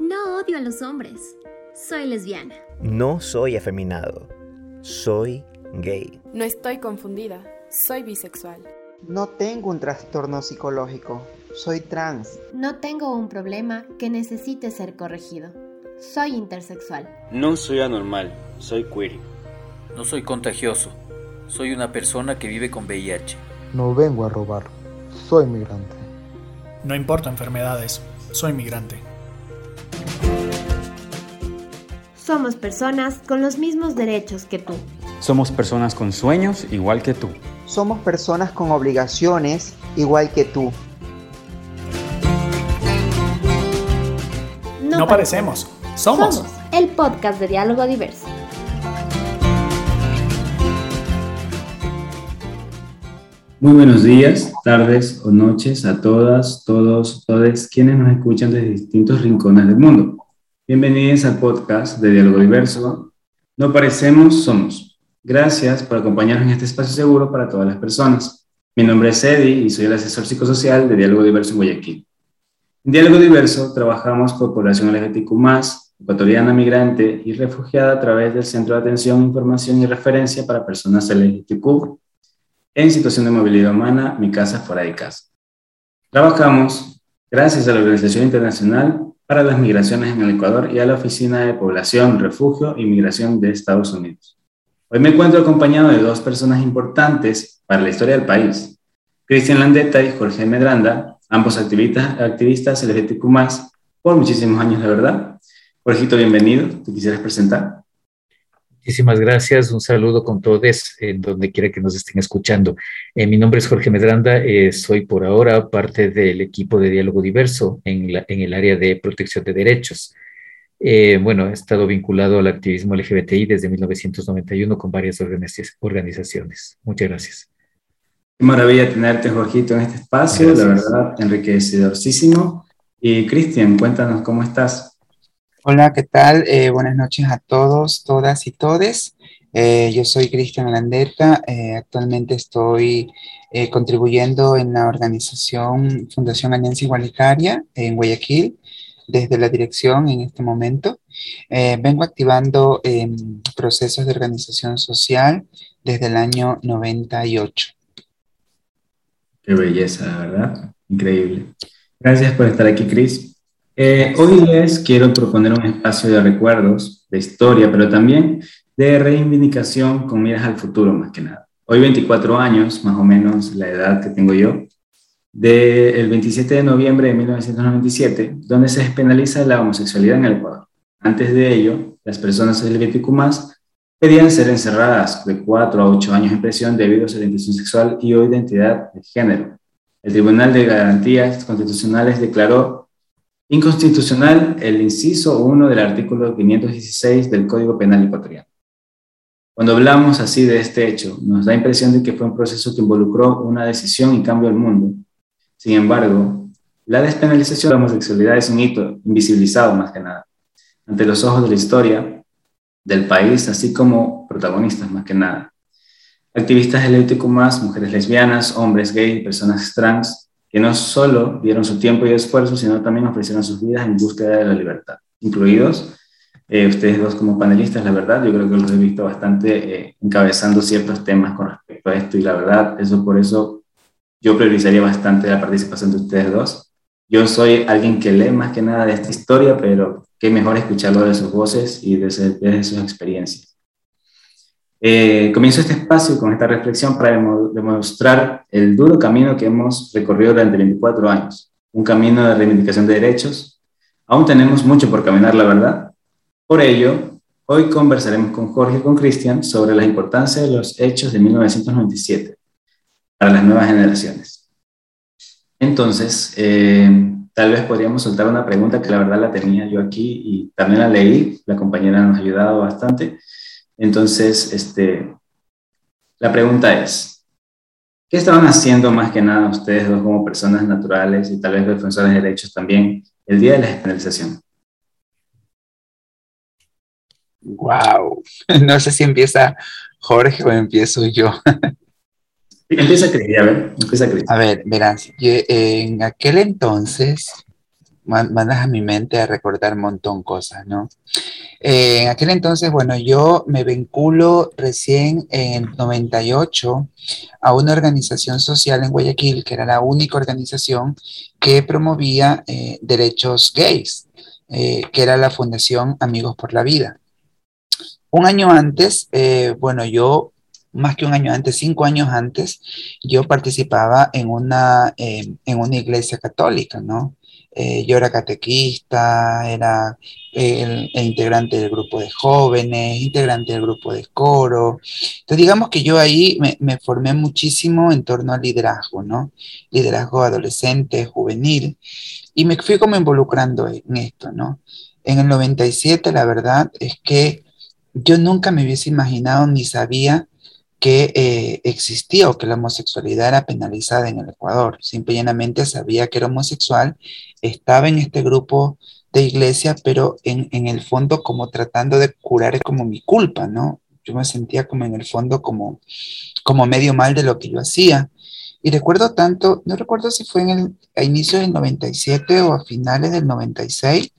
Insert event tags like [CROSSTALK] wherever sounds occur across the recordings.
No odio a los hombres. Soy lesbiana. No soy afeminado. Soy gay. No estoy confundida. Soy bisexual. No tengo un trastorno psicológico. Soy trans. No tengo un problema que necesite ser corregido. Soy intersexual. No soy anormal. Soy queer. No soy contagioso. Soy una persona que vive con VIH. No vengo a robar. Soy migrante. No importa enfermedades. Soy migrante. Somos personas con los mismos derechos que tú. Somos personas con sueños igual que tú. Somos personas con obligaciones igual que tú. No, parecemos. Somos. Somos el podcast de diálogo diverso. Muy buenos días, tardes o noches a todas, todos, todes quienes nos escuchan desde distintos rincones del mundo. Bienvenidos al podcast de Diálogo Diverso. No parecemos, somos. Gracias por acompañarnos en este espacio seguro para todas las personas. Mi nombre es Eddie y soy el asesor psicosocial de Diálogo Diverso en Guayaquil. En Diálogo Diverso trabajamos con población LGBTQ+, ecuatoriana, migrante y refugiada a través del Centro de Atención, Información y Referencia para Personas LGBTQ en situación de movilidad humana, Mi Casa Fuera de Casa. Trabajamos gracias a la Organización Internacional para las Migraciones en el Ecuador y a la Oficina de Población, Refugio y Migración de Estados Unidos. Hoy me encuentro acompañado de dos personas importantes para la historia del país, Cristian Landeta y Jorge Medranda, ambos activistas, activistas LGBTQ+, por muchísimos años, de verdad. Jorgito, bienvenido. ¿Te quisieras presentar? Muchísimas gracias, un saludo con todos en donde quiera que nos estén escuchando. Eh, mi nombre es Jorge Medranda, eh, soy por ahora parte del equipo de Diálogo Diverso en, en el área de protección de derechos. Eh, bueno, he estado vinculado al activismo LGBTI desde 1991 con varias organizaciones. Muchas gracias. Qué maravilla tenerte, Jorgito, en este espacio, la verdad, enriquecedorísimo. Y Cristian, cuéntanos cómo estás. Hola, ¿qué tal? Eh, buenas noches a todos, todas y todes. Eh, yo soy Cristian Landeta. Eh, actualmente estoy contribuyendo en la organización Fundación Alianza Igualitaria en Guayaquil, desde la dirección en este momento. vengo activando em, procesos de organización social desde el año 98. Qué belleza, ¿verdad? Increíble. Gracias por estar aquí, Cris. Eh, hoy les quiero proponer un espacio de recuerdos, de historia, pero también de reivindicación con miras al futuro más que nada. Hoy 24 años, más o menos la edad que tengo yo, del 27 de noviembre de 1997, donde se despenaliza la homosexualidad en el Ecuador. Antes de ello, las personas LGBTQ+, pedían ser encerradas de 4 a 8 años en prisión debido a su orientación sexual y o identidad de género. El Tribunal de Garantías Constitucionales declaró Inconstitucional el inciso 1 del artículo 516 del Código Penal ecuatoriano. Cuando hablamos así de este hecho, nos da impresión de que fue un proceso que involucró una decisión y cambio al mundo. Sin embargo, la despenalización de la homosexualidad es un hito invisibilizado más que nada, ante los ojos de la historia del país, así como protagonistas más que nada. Activistas LGBTQ+, mujeres lesbianas, hombres gay, personas trans, que no solo dieron su tiempo y esfuerzo, sino también ofrecieron sus vidas en búsqueda de la libertad, incluidos eh, ustedes dos como panelistas, la verdad, yo creo que los he visto bastante eh, encabezando ciertos temas con respecto a esto y la verdad, eso por eso yo priorizaría bastante la participación de ustedes dos. Yo soy alguien que lee más que nada de esta historia, pero qué mejor escucharlo de sus voces y de, de sus experiencias. Eh, comienzo este espacio con esta reflexión para demostrar el duro camino que hemos recorrido durante 24 años, un camino de reivindicación de derechos. Aún tenemos mucho por caminar, la verdad. Por ello, hoy conversaremos con Jorge y con Cristian sobre la importancia de los hechos de 1997 para las nuevas generaciones. Entonces, eh, tal vez podríamos soltar una pregunta que la verdad la tenía yo aquí y también la leí, la compañera nos ha ayudado bastante. Entonces, este, la pregunta es, ¿qué estaban haciendo más que nada ustedes dos como personas naturales y tal vez defensores de derechos también el día de la despenalización? Wow, [LAUGHS] no sé si empieza Jorge o empiezo yo. [LAUGHS] empieza a creer, a ver, empieza a creer. A ver, verás, en aquel entonces mandas a mi mente a recordar un montón cosas, ¿no? Eh, en aquel entonces, bueno, yo me vinculo recién en el 98 a una organización social en Guayaquil, que era la única organización que promovía eh, derechos gays, eh, que era la Fundación Amigos por la Vida. Un año antes, bueno, yo, más que un año antes, cinco años antes, yo participaba en una, en una iglesia católica, ¿no? Eh, yo era catequista, era el, integrante del grupo de jóvenes, integrante del grupo de coro. Entonces, digamos que yo ahí me, formé muchísimo en torno al liderazgo, ¿no? Liderazgo adolescente, juvenil, y me fui como involucrando en esto, ¿no? En el 97, la verdad es que yo nunca me hubiese imaginado ni sabía que eh, existía o que la homosexualidad era penalizada en el Ecuador. Simplemente sabía que era homosexual, estaba en este grupo de iglesia, pero en, en, el fondo como tratando de curar como mi culpa, ¿no? Yo me sentía como en el fondo como, como medio mal de lo que yo hacía. Y recuerdo tanto, no recuerdo si fue en el, a inicios del 97 o a finales del 96,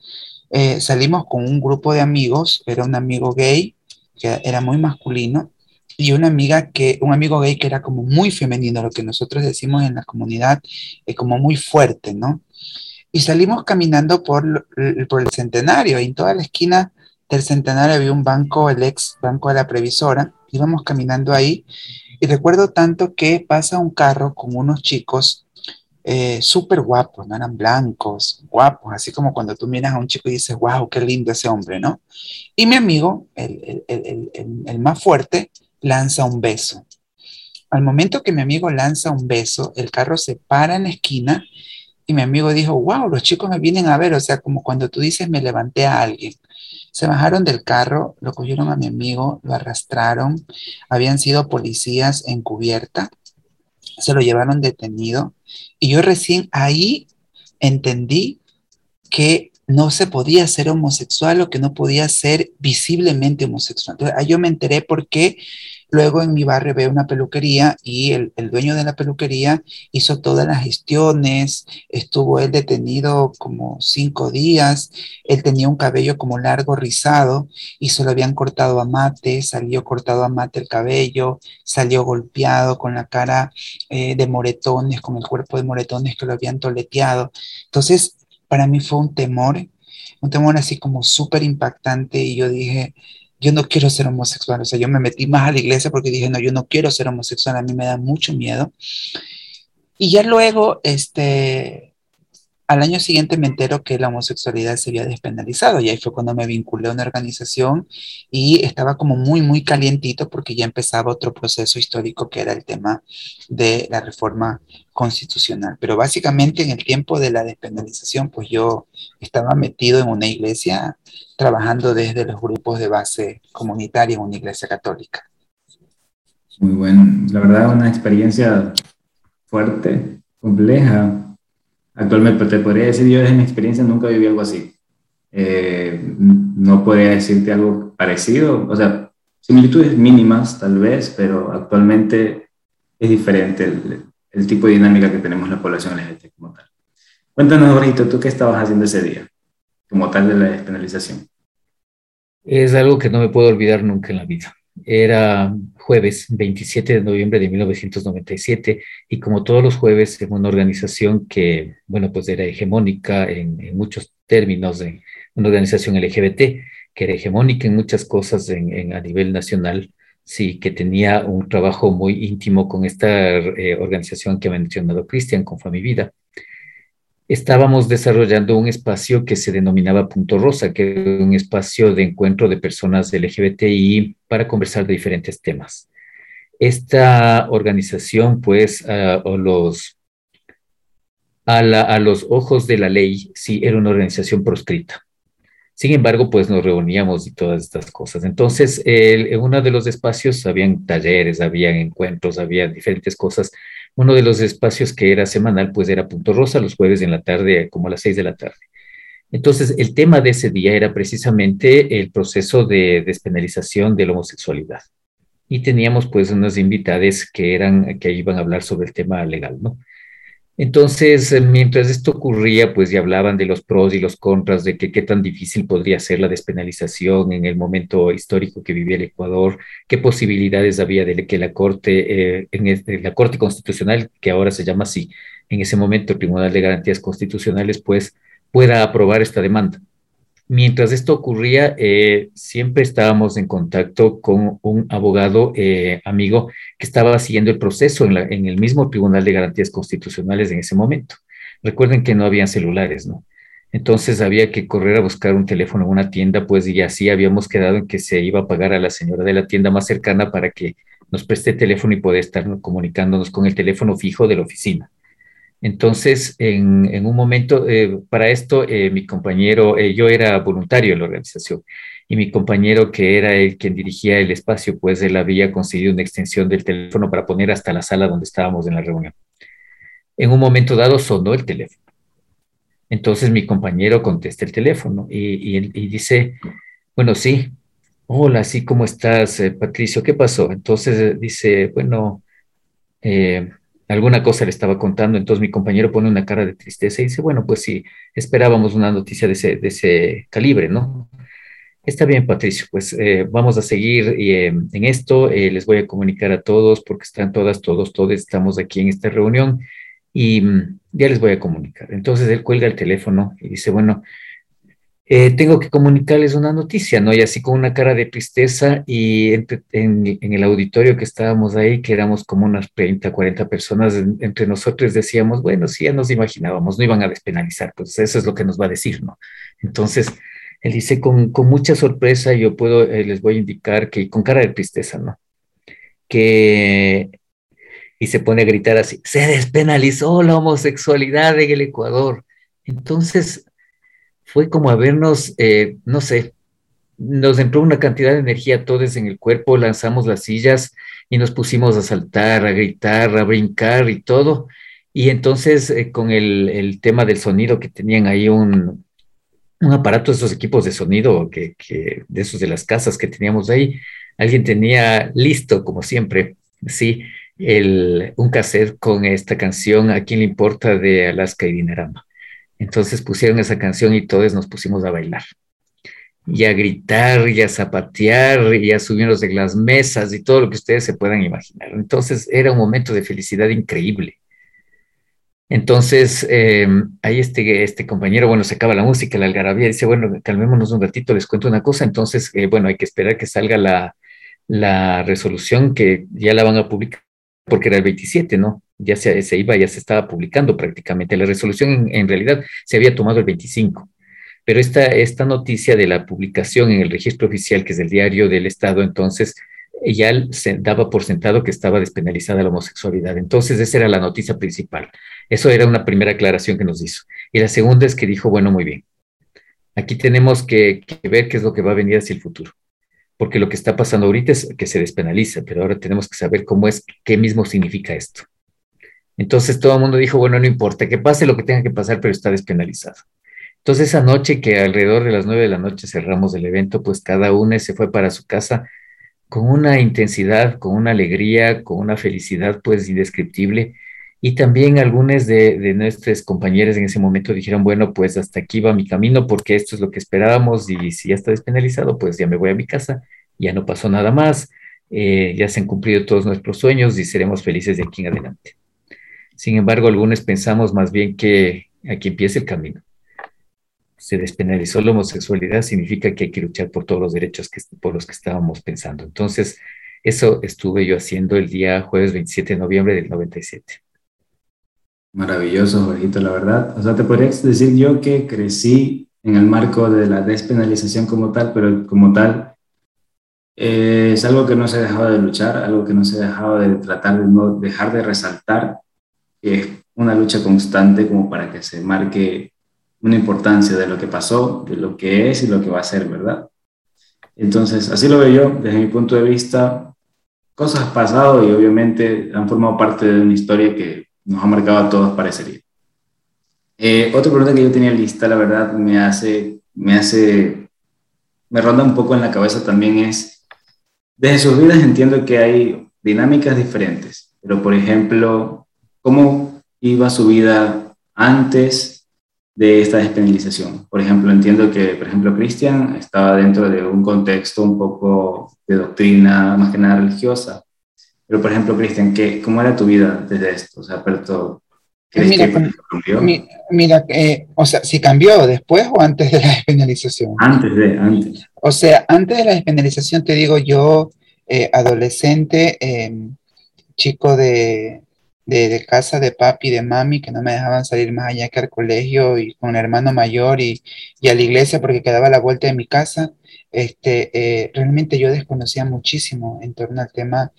eh, salimos con un grupo de amigos, era un amigo gay, que era muy masculino, y una amiga que, un amigo gay que era como muy femenino, lo que nosotros decimos en la comunidad, eh, como muy fuerte, ¿no? Y salimos caminando por, por el centenario, y en toda la esquina del centenario había un banco, el ex banco de la previsora, íbamos caminando ahí, y recuerdo tanto que pasa un carro con unos chicos eh, súper guapos, ¿no? Eran blancos, guapos, así como cuando tú miras a un chico y dices, wow, qué lindo ese hombre, ¿no? Y mi amigo, el, el, el, el más fuerte, lanza un beso. Al momento que mi amigo lanza un beso, el carro se para en la esquina y mi amigo dijo, wow, los chicos me vienen a ver, o sea, como cuando tú dices, me levanté a alguien. Se bajaron del carro, lo cogieron a mi amigo, lo arrastraron, habían sido policías encubierta, se lo llevaron detenido y yo recién ahí entendí que no se podía ser homosexual o que no podía ser visiblemente homosexual. Entonces, ahí yo me enteré porque luego en mi barrio veo una peluquería y el, dueño de la peluquería hizo todas las gestiones, estuvo él detenido como cinco días, él tenía un cabello como largo, rizado, y se lo habían cortado a mate, salió cortado a mate el cabello, salió golpeado con la cara eh, de moretones, con el cuerpo de moretones que lo habían toleteado. Entonces, para mí fue un temor, un temor así como súper impactante y yo dije, yo no quiero ser homosexual, o sea, yo me metí más a la iglesia porque dije, no, yo no quiero ser homosexual, a mí me da mucho miedo. Y ya luego, este, al año siguiente me entero que la homosexualidad se había despenalizado y ahí fue cuando me vinculé a una organización y estaba como muy, muy calientito porque ya empezaba otro proceso histórico que era el tema de la reforma constitucional. Pero básicamente en el tiempo de la despenalización, pues yo estaba metido en una iglesia trabajando desde los grupos de base comunitaria en una iglesia católica. Muy bueno, la verdad una experiencia fuerte, compleja, Actualmente te podría decir, yo desde mi experiencia nunca viví algo así. Eh, no podría decirte algo parecido, o sea, similitudes mínimas tal vez, pero actualmente es diferente el, tipo de dinámica que tenemos la población LGBT como tal. Cuéntanos, Jorito, ¿tú qué estabas haciendo ese día como tal de la despenalización? Es algo que no me puedo olvidar nunca en la vida. Era jueves 27 de noviembre de 1997 y como todos los jueves en una organización que, bueno, pues era hegemónica en, muchos términos, en una organización LGBT que era hegemónica en muchas cosas en, a nivel nacional, sí, que tenía un trabajo muy íntimo con esta eh, organización que ha mencionado Cristian, con estábamos desarrollando un espacio que se denominaba Punto Rosa, que era un espacio de encuentro de personas LGBTI para conversar de diferentes temas. Esta organización, pues, los, a, a, los ojos de la ley, sí era una organización proscrita. Sin embargo, pues nos reuníamos y todas estas cosas. Entonces, en uno de los espacios habían talleres, habían encuentros, había diferentes cosas uno de los espacios que era semanal, pues era Punto Rosa, los jueves en la tarde, como a las seis de la tarde. Entonces, el tema de ese día era precisamente el proceso de despenalización de la homosexualidad. Y teníamos pues unas invitadas que que iban a hablar sobre el tema legal, ¿no? Entonces, eh, mientras esto ocurría, pues ya hablaban de los pros y los contras, de que qué tan difícil podría ser la despenalización en el momento histórico que vivía el Ecuador, qué posibilidades había de que la Corte, eh, en, la Corte Constitucional, que ahora se llama así, en ese momento el Tribunal de Garantías Constitucionales, pues pueda aprobar esta demanda. Mientras esto ocurría, eh, siempre estábamos en contacto con un abogado eh, amigo que estaba siguiendo el proceso en, en, el mismo Tribunal de Garantías Constitucionales en ese momento. Recuerden que no habían celulares, ¿no? Entonces había que correr a buscar un teléfono en una tienda, pues y así habíamos quedado en que se iba a pagar a la señora de la tienda más cercana para que nos preste el teléfono y poder estar comunicándonos con el teléfono fijo de la oficina. Entonces, en, un momento, eh, para esto, eh, mi compañero, eh, yo era voluntario en la organización, y mi compañero, que era el quien dirigía el espacio, pues él había conseguido una extensión del teléfono para poner hasta la sala donde estábamos en la reunión. En un momento dado sonó el teléfono. Entonces mi compañero contesta el teléfono y, y dice, bueno, sí, hola, sí, ¿cómo estás, Patricio? ¿Qué pasó? Entonces dice, bueno, eh, alguna cosa le estaba contando, entonces mi compañero pone una cara de tristeza y dice, bueno, pues sí, esperábamos una noticia de ese, de ese calibre, ¿no? Está bien, Patricio, pues eh, vamos a seguir eh, en esto, eh, les voy a comunicar a todos porque están todas, todos, todos, estamos aquí en esta reunión y mm, ya les voy a comunicar. Entonces él cuelga el teléfono y dice, bueno, eh, tengo que comunicarles una noticia, ¿no? Y así con una cara de tristeza y en, el auditorio que estábamos ahí, que éramos como unas 30, 40 personas, entre nosotros decíamos, bueno, sí, ya nos imaginábamos, no iban a despenalizar, pues eso es lo que nos va a decir, ¿no? Entonces, él dice, con, con mucha sorpresa, yo puedo, eh, les voy a indicar que, con cara de tristeza, ¿no? Que, y se pone a gritar así, se despenalizó la homosexualidad en el Ecuador. Entonces, fue como habernos, eh, no sé, nos entró una cantidad de energía todos en el cuerpo, lanzamos las sillas y nos pusimos a saltar, a gritar, a brincar y todo. Y entonces eh, con el, tema del sonido que tenían ahí un, un aparato, esos equipos de sonido que, de esos de las casas que teníamos ahí, alguien tenía listo, como siempre, sí, el, un cassette con esta canción, ¿A quién le importa? de Alaska y Dinarama. Entonces pusieron esa canción y todos nos pusimos a bailar. Y a gritar, y a zapatear, y a subirnos de las mesas y todo lo que ustedes se puedan imaginar. Entonces era un momento de felicidad increíble. Entonces, em, ahí este, este compañero, bueno, se acaba la música, la algarabía, dice, bueno, calmémonos un ratito, les cuento una cosa. Entonces, eh, bueno, hay que esperar que salga la, la resolución que ya la van a publicar, porque era el 27, ¿no? Ya se, iba, ya se estaba publicando prácticamente. La resolución en, realidad se había tomado el 25, pero esta, esta noticia de la publicación en el registro oficial, que es el diario del Estado, entonces ya se daba por sentado que estaba despenalizada la homosexualidad. Entonces esa era la noticia principal. Eso era una primera aclaración que nos hizo. Y la segunda es que dijo, bueno, muy bien, aquí tenemos que, que ver qué es lo que va a venir hacia el futuro porque lo que está pasando ahorita es que se despenaliza, pero ahora tenemos que saber cómo es, qué mismo significa esto. Entonces todo el mundo dijo, bueno, no importa, que pase lo que tenga que pasar, pero está despenalizado. Entonces esa noche que alrededor de las nueve de la noche cerramos el evento, pues cada uno se fue para su casa con una intensidad, con una alegría, con una felicidad pues indescriptible. Y también algunos de, nuestros compañeros en ese momento dijeron, bueno, pues hasta aquí va mi camino porque esto es lo que esperábamos y si ya está despenalizado, pues ya me voy a mi casa, ya no pasó nada más, eh, ya se han cumplido todos nuestros sueños y seremos felices de aquí en adelante. Sin embargo, algunos pensamos más bien que aquí empieza el camino. Se despenalizó la homosexualidad, significa que hay que luchar por todos los derechos que, por los que estábamos pensando. Entonces, eso estuve yo haciendo el día jueves 27 de noviembre del 97. Maravilloso, Jorgito, la verdad. O sea, te podría decir yo que crecí en el marco de la despenalización como tal, pero como tal eh, es algo que no se ha dejado de luchar, algo que no se ha dejado de tratar de no dejar de resaltar es una lucha constante como para que se marque una importancia de lo que pasó, de lo que es y lo que va a ser, ¿verdad? Entonces, así lo veo yo, desde mi punto de vista, cosas han pasado y obviamente han formado parte de una historia que nos ha marcado a todos, parecería. Eh, otra pregunta que yo tenía lista, la verdad, me hace, me hace, me ronda un poco en la cabeza también es, desde sus vidas entiendo que hay dinámicas diferentes, pero por ejemplo, ¿Cómo iba su vida antes de esta despenalización? Por ejemplo, entiendo que, por ejemplo, Cristian estaba dentro de un contexto un poco de doctrina, más que nada religiosa. Pero, por ejemplo, Cristian, ¿cómo era tu vida desde esto? O sea, pero Mira, cambió? mira eh, o sea, si cambió después o antes de la [LAUGHS] despenalización. Antes de, antes. O sea, antes de la despenalización, te digo yo, eh, adolescente, em, chico de, de, casa de papi, de mami, que no me dejaban salir más allá que al colegio y con un hermano mayor y, y a la iglesia porque quedaba la vuelta de mi casa. Este, eh, realmente yo desconocía muchísimo en torno al tema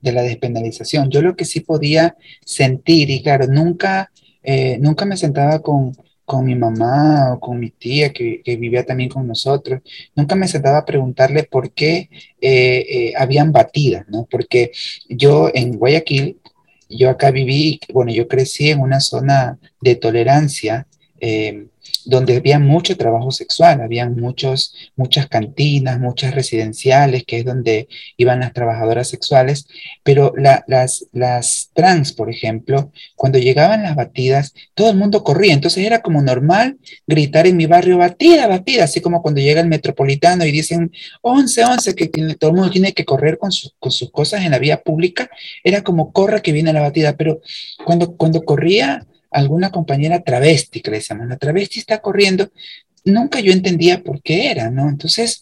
de la despenalización. Yo lo que sí podía sentir, y claro, nunca, eh, nunca me sentaba con, con mi mamá o con mi tía que, vivía también con nosotros, nunca me sentaba a preguntarle por qué eh, habían batidas, ¿no? Porque yo en Guayaquil, yo acá viví, bueno, yo crecí en una zona de tolerancia eh, donde había mucho trabajo sexual, había muchos, muchas cantinas, muchas residenciales, que es donde iban las trabajadoras sexuales, pero las, las trans, por ejemplo, cuando llegaban las batidas, todo el mundo corría, entonces era como normal gritar en mi barrio, batida, batida, así como cuando llega el metropolitano y dicen 11, 11, que, todo el mundo tiene que correr con, con sus cosas en la vía pública, era como corra que viene la batida, pero cuando, cuando corría alguna compañera travesti, que le la travesti está corriendo, nunca yo entendía por qué era, ¿no? Entonces,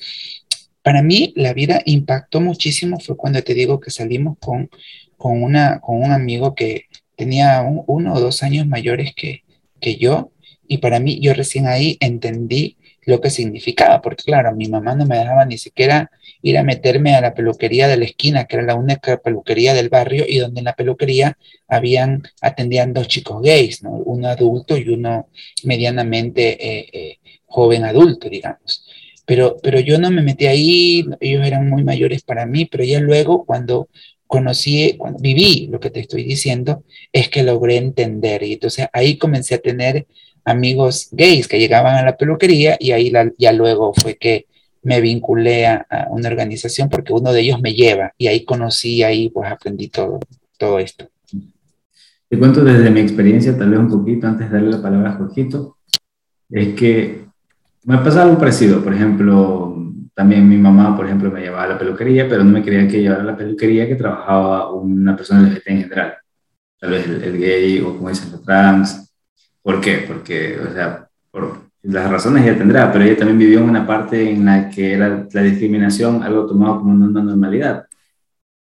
para mí la vida impactó muchísimo, fue cuando te digo que salimos con, con, una, con un amigo que tenía uno o dos años mayores que, que yo, y para mí yo recién ahí entendí lo que significaba, porque claro, mi mamá no me dejaba ni siquiera ir a meterme a la peluquería de la esquina, que era la única peluquería del barrio, y donde en la peluquería habían, atendían dos chicos gays, ¿no? uno adulto y uno medianamente eh, eh, joven adulto, digamos. Pero, pero yo no me metí ahí, ellos eran muy mayores para mí, pero ya luego cuando conocí, cuando viví lo que te estoy diciendo, es que logré entender. Y entonces ahí comencé a tener amigos gays que llegaban a la peluquería y ahí ya luego fue que me vinculé a, una organización porque uno de ellos me lleva y ahí conocí, ahí pues aprendí todo, todo esto. Te cuento desde mi experiencia, tal vez un poquito antes de darle la palabra a Jorgito, es que me ha pasado algo parecido. Por ejemplo, también mi mamá, por ejemplo, me llevaba a la peluquería, pero no me quería que llevara a la peluquería que trabajaba una persona LGBT en general. Tal vez el, el gay o como dicen los trans, ¿Por qué? Porque, o sea, por las razones ella tendrá, pero ella también vivió en una parte en la que era la discriminación algo tomado como una normalidad.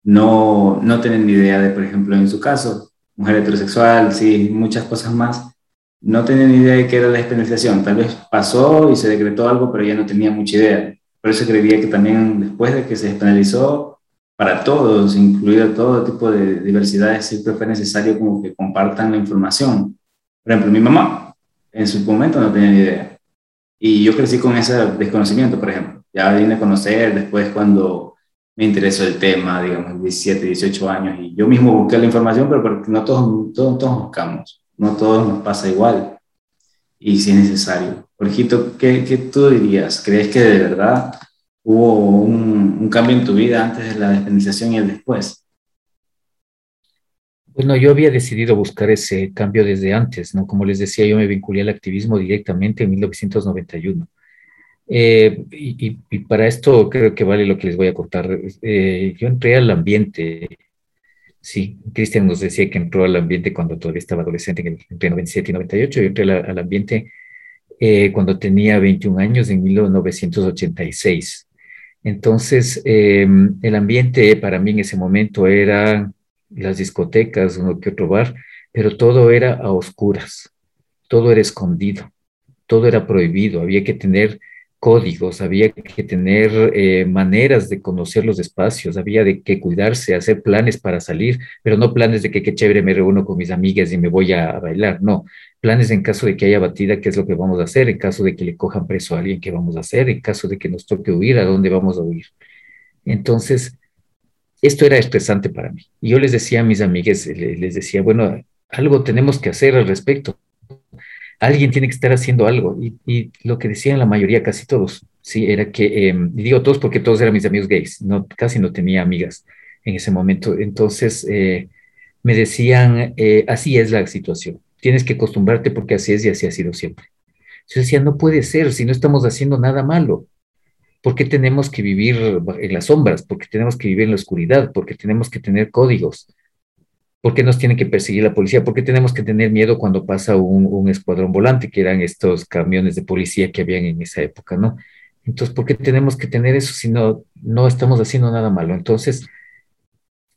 No, no tienen ni idea de, por ejemplo, en su caso, mujer heterosexual, sí, muchas cosas más, no tenían ni idea de qué era la despenalización. Tal vez pasó y se decretó algo, pero ella no tenía mucha idea. Por eso creería que también después de que se despenalizó, para todos, incluido todo tipo de diversidades, siempre fue necesario como que compartan la información. Por ejemplo, mi mamá en su momento no tenía ni idea. Y yo crecí con ese desconocimiento, por ejemplo. Ya vine a conocer después cuando me interesó el tema, digamos, 17, 18 años, y yo mismo busqué la información, pero no todos, todos, todos buscamos, no todos nos pasa igual, y si es necesario. Jorgito, ¿qué, ¿qué, tú dirías? ¿Crees que de verdad hubo un, un cambio en tu vida antes de la despenalización y el después? Bueno, yo había decidido buscar ese cambio desde antes, ¿no? Como les decía, yo me vinculé al activismo directamente en 1991. Eh, y, para esto creo que vale lo que les voy a contar. Eh, yo entré al ambiente, sí, Cristian nos decía que entró al ambiente cuando todavía estaba adolescente, en entre 97 y 98, yo entré al, ambiente eh, cuando tenía 21 años, en 1986. Entonces, el ambiente para mí en ese momento era las discotecas, uno que otro bar, pero todo era a oscuras, todo era escondido, todo era prohibido, había que tener códigos, había que tener eh, maneras de conocer los espacios, había de que cuidarse, hacer planes para salir, pero no planes de que qué chévere me reúno con mis amigas y me voy a, bailar, no, planes en caso de que haya batida, qué es lo que vamos a hacer, en caso de que le cojan preso a alguien, qué vamos a hacer, en caso de que nos toque huir, a dónde vamos a huir. Entonces, esto era estresante para mí. Y yo les decía a mis amigas, les decía, bueno, algo tenemos que hacer al respecto. Alguien tiene que estar haciendo algo. Y, lo que decían la mayoría, casi todos, sí, era que, em, y digo todos porque todos eran mis amigos gays, no, casi no tenía amigas en ese momento. Entonces, eh, me decían, eh, así es la situación, tienes que acostumbrarte porque así es y así ha sido siempre. Yo decía, no puede ser, si no estamos haciendo nada malo. ¿Por qué tenemos que vivir en las sombras? ¿Por qué tenemos que vivir en la oscuridad? ¿Por qué tenemos que tener códigos? ¿Por qué nos tiene que perseguir la policía? ¿Por qué tenemos que tener miedo cuando pasa un, escuadrón volante, que eran estos camiones de policía que habían en esa época, ¿no? Entonces, ¿por qué tenemos que tener eso si no, no estamos haciendo nada malo? Entonces,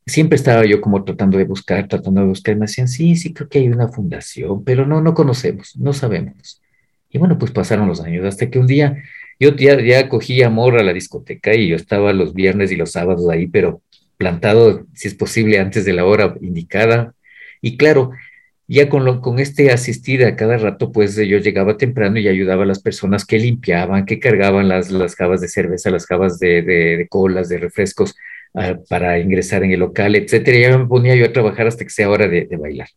siempre estaba yo como tratando de buscar, tratando de buscar, me decían, sí, sí, creo que hay una fundación, pero no, no conocemos, no sabemos. Y bueno, pues pasaron los años, hasta que un día yo ya, ya cogí amor a la discoteca y yo estaba los viernes y los sábados ahí, pero plantado, si es posible, antes de la hora indicada. Y claro, ya con, lo, con este asistir a cada rato, pues yo llegaba temprano y ayudaba a las personas que limpiaban, que cargaban las, las jabas de cerveza, las jabas de, de, de colas, de refrescos uh, para ingresar en el local, etcétera. Y ya me ponía yo a trabajar hasta que sea hora de, de bailar.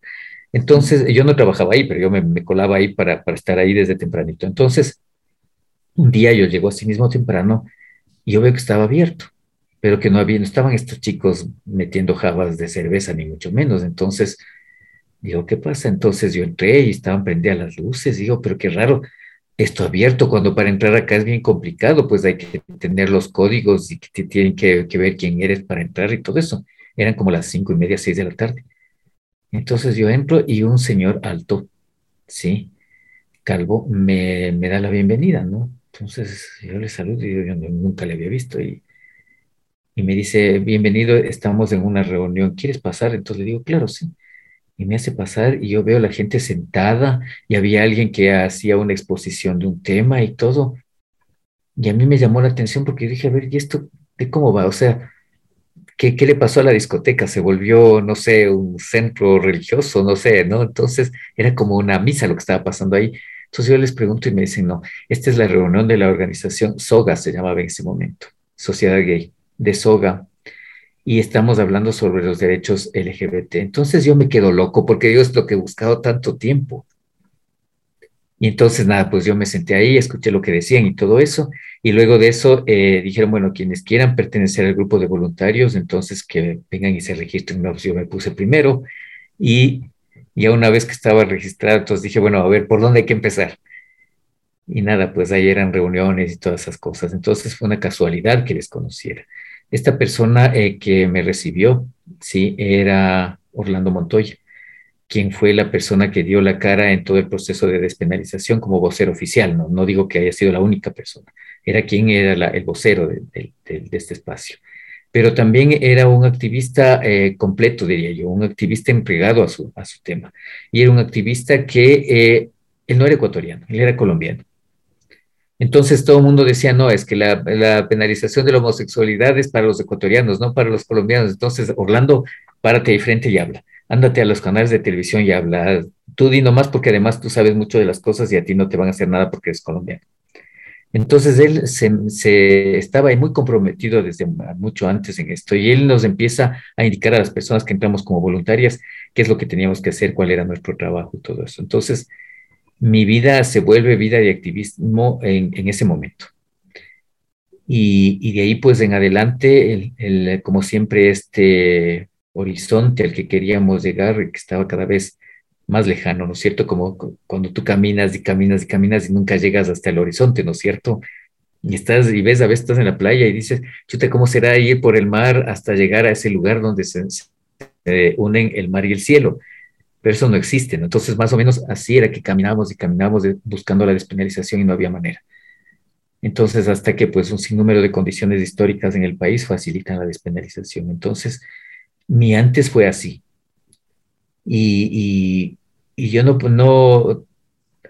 Entonces, yo no trabajaba ahí, pero yo me, me colaba ahí para, para estar ahí desde tempranito. Entonces, un día yo llego así mismo temprano y yo veo que estaba abierto, pero que no había, no estaban estos chicos metiendo jabas de cerveza, ni mucho menos. Entonces, digo, ¿qué pasa? Entonces yo entré y estaban prendidas las luces. Digo, pero qué raro, esto abierto, cuando para entrar acá es bien complicado, pues hay que tener los códigos y que tienen que, que ver quién eres para entrar y todo eso. Eran como las cinco y media, seis de la tarde. Entonces yo entro y un señor alto, ¿sí? Calvo, me, me da la bienvenida, ¿no? Entonces yo le saludo y yo nunca le había visto y, y me dice, bienvenido, estamos en una reunión, ¿quieres pasar? Entonces le digo, claro, sí. Y me hace pasar y yo veo la gente sentada y había alguien que hacía una exposición de un tema y todo. Y a mí me llamó la atención porque dije, a ver, ¿y esto de cómo va? O sea, ¿qué, ¿qué le pasó a la discoteca? ¿Se volvió, no sé, un centro religioso? No sé, ¿no? Entonces era como una misa lo que estaba pasando ahí. Entonces yo les pregunto y me dicen, no, esta es la reunión de la organización SOGA, se llamaba en ese momento, Sociedad Gay, de SOGA, y estamos hablando sobre los derechos LGBT. Entonces yo me quedo loco porque yo es lo que he buscado tanto tiempo. Y entonces nada, pues yo me senté ahí, escuché lo que decían y todo eso, y luego de eso eh, dijeron, bueno, quienes quieran pertenecer al grupo de voluntarios, entonces que vengan y se registren. No, pues yo me puse primero y ya una vez que estaba registrado, entonces dije, bueno, a ver, ¿por dónde hay que empezar? Y nada, pues ahí eran reuniones y todas esas cosas. Entonces fue una casualidad que les conociera. Esta persona eh, que me recibió, sí, era Orlando Montoya, quien fue la persona que dio la cara en todo el proceso de despenalización como vocero oficial. No, no digo que haya sido la única persona, era quien era el vocero de este espacio pero también era un activista eh, completo, diría yo, un activista entregado a su, a su tema. Y era un activista que eh, él no era ecuatoriano, él era colombiano. Entonces todo el mundo decía, no, es que la, penalización de la homosexualidad es para los ecuatorianos, no para los colombianos. Entonces, Orlando, párate ahí frente y habla. Ándate a los canales de televisión y habla. Tú di nomás porque además tú sabes mucho de las cosas y a ti no te van a hacer nada porque eres colombiano. Entonces él se, estaba muy comprometido desde mucho antes en esto y él nos empieza a indicar a las personas que entramos como voluntarias qué es lo que teníamos que hacer, cuál era nuestro trabajo y todo eso. Entonces mi vida se vuelve vida de activismo en, ese momento. Y, de ahí pues en adelante, el, el, como siempre, este horizonte al que queríamos llegar, que estaba cada vez más lejano, ¿no es cierto? Como cuando tú caminas y caminas y caminas y nunca llegas hasta el horizonte, ¿no es cierto? Y estás y ves, a veces estás en la playa y dices, ¿cómo será ir por el mar hasta llegar a ese lugar donde se, se unen el mar y el cielo? Pero eso no existe, ¿no? Entonces, más o menos así era que caminábamos y caminábamos buscando la despenalización y no había manera. Entonces, hasta que pues un sinnúmero de condiciones históricas en el país facilitan la despenalización. Entonces, mi antes fue así. Y, y yo no, no,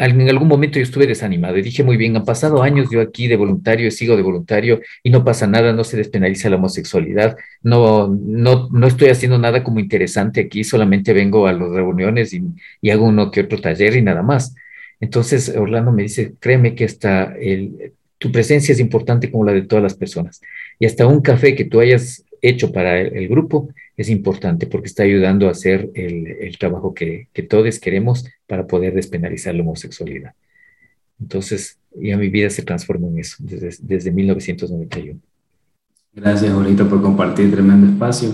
en algún momento yo estuve desanimado y dije, muy bien, han pasado años yo aquí de voluntario, sigo de voluntario y no pasa nada, no se despenaliza la homosexualidad, no, no, no estoy haciendo nada como interesante aquí, solamente vengo a las reuniones y, y hago uno que otro taller y nada más. Entonces Orlando me dice, créeme que hasta el, tu presencia es importante como la de todas las personas y hasta un café que tú hayas hecho para el, el grupo es importante porque está ayudando a hacer el, el trabajo que, que, todos queremos para poder despenalizar la homosexualidad. Entonces, ya mi vida se transformó en eso desde, desde 1991. Gracias, Jorito, por compartir tremendo espacio.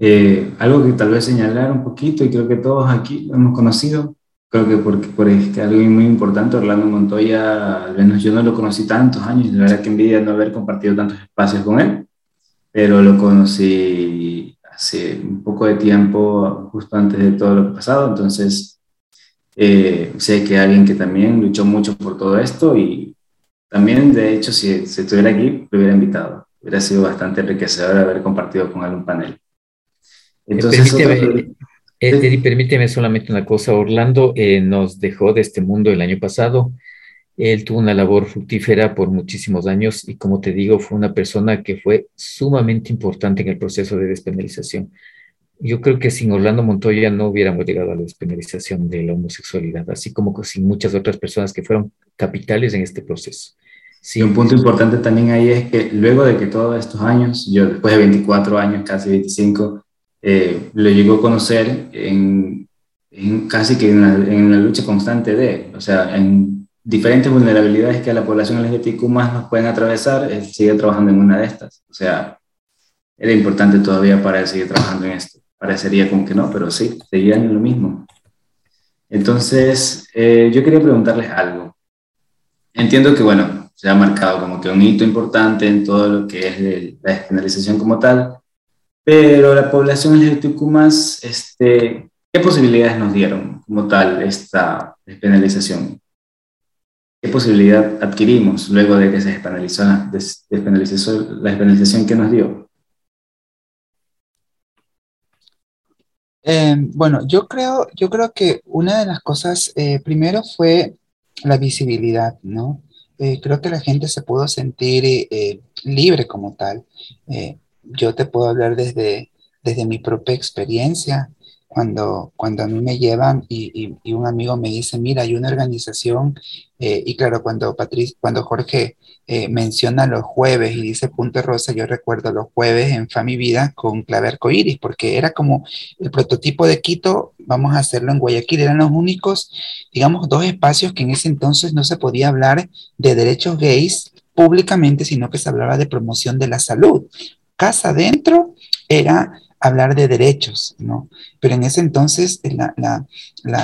Eh, algo que tal vez señalar un poquito, y creo que todos aquí lo hemos conocido, creo que porque, por es algo muy importante, Orlando Montoya, al menos yo no lo conocí tantos años, de verdad que envidia no haber compartido tantos espacios con él, pero lo conocí hace un poco de tiempo, justo antes de todo lo que pasado, entonces eh, sé que alguien que también luchó mucho por todo esto y también, de hecho, si, si estuviera aquí, lo hubiera invitado. Hubiera sido bastante enriquecedor haber compartido con él un panel. Entonces, permíteme, eh, permíteme solamente una cosa. Orlando eh, nos dejó de este mundo el año pasado. Él tuvo una labor fructífera por muchísimos años y como te digo, fue una persona que fue sumamente importante en el proceso de despenalización. Yo creo que sin Orlando Montoya no hubiéramos llegado a la despenalización de la homosexualidad, así como sin muchas otras personas que fueron capitales en este proceso. Sí, un punto importante también ahí es que luego de que todos estos años, yo después de 24 años, casi 25, eh, lo llegó a conocer en, casi que en una, lucha constante de, o sea, en diferentes vulnerabilidades que a la población LGBTQ más nos pueden atravesar, él sigue trabajando en una de estas. O sea, era importante todavía para él seguir trabajando en esto. Parecería como que no, pero sí, seguían en lo mismo. Entonces, eh, yo quería preguntarles algo. Entiendo que, bueno, se ha marcado como que un hito importante en todo lo que es la despenalización como tal, pero la población LGBTQ más, este, ¿qué posibilidades nos dieron como tal esta despenalización? ¿Qué posibilidad adquirimos luego de que se despenalizó, la despenalización que nos dio? Eh, bueno, yo creo, yo creo que una de las cosas, eh, primero fue la visibilidad, ¿no? Eh, creo que la gente se pudo sentir libre como tal. yo te puedo hablar desde, desde mi propia experiencia cuando, cuando a mí me llevan y, un amigo me dice, mira, hay una organización, eh, y claro, cuando, Patricia, cuando Jorge eh, menciona los jueves y dice Punto Rosa, yo recuerdo los jueves en Fami Vida con Claver Coiris, porque era como el prototipo de Quito, vamos a hacerlo en Guayaquil, eran los únicos, digamos, dos espacios que en ese entonces no se podía hablar de derechos gays públicamente, sino que se hablaba de promoción de la salud. Casa adentro era hablar de derechos, ¿no? Pero en ese entonces eh, la, la,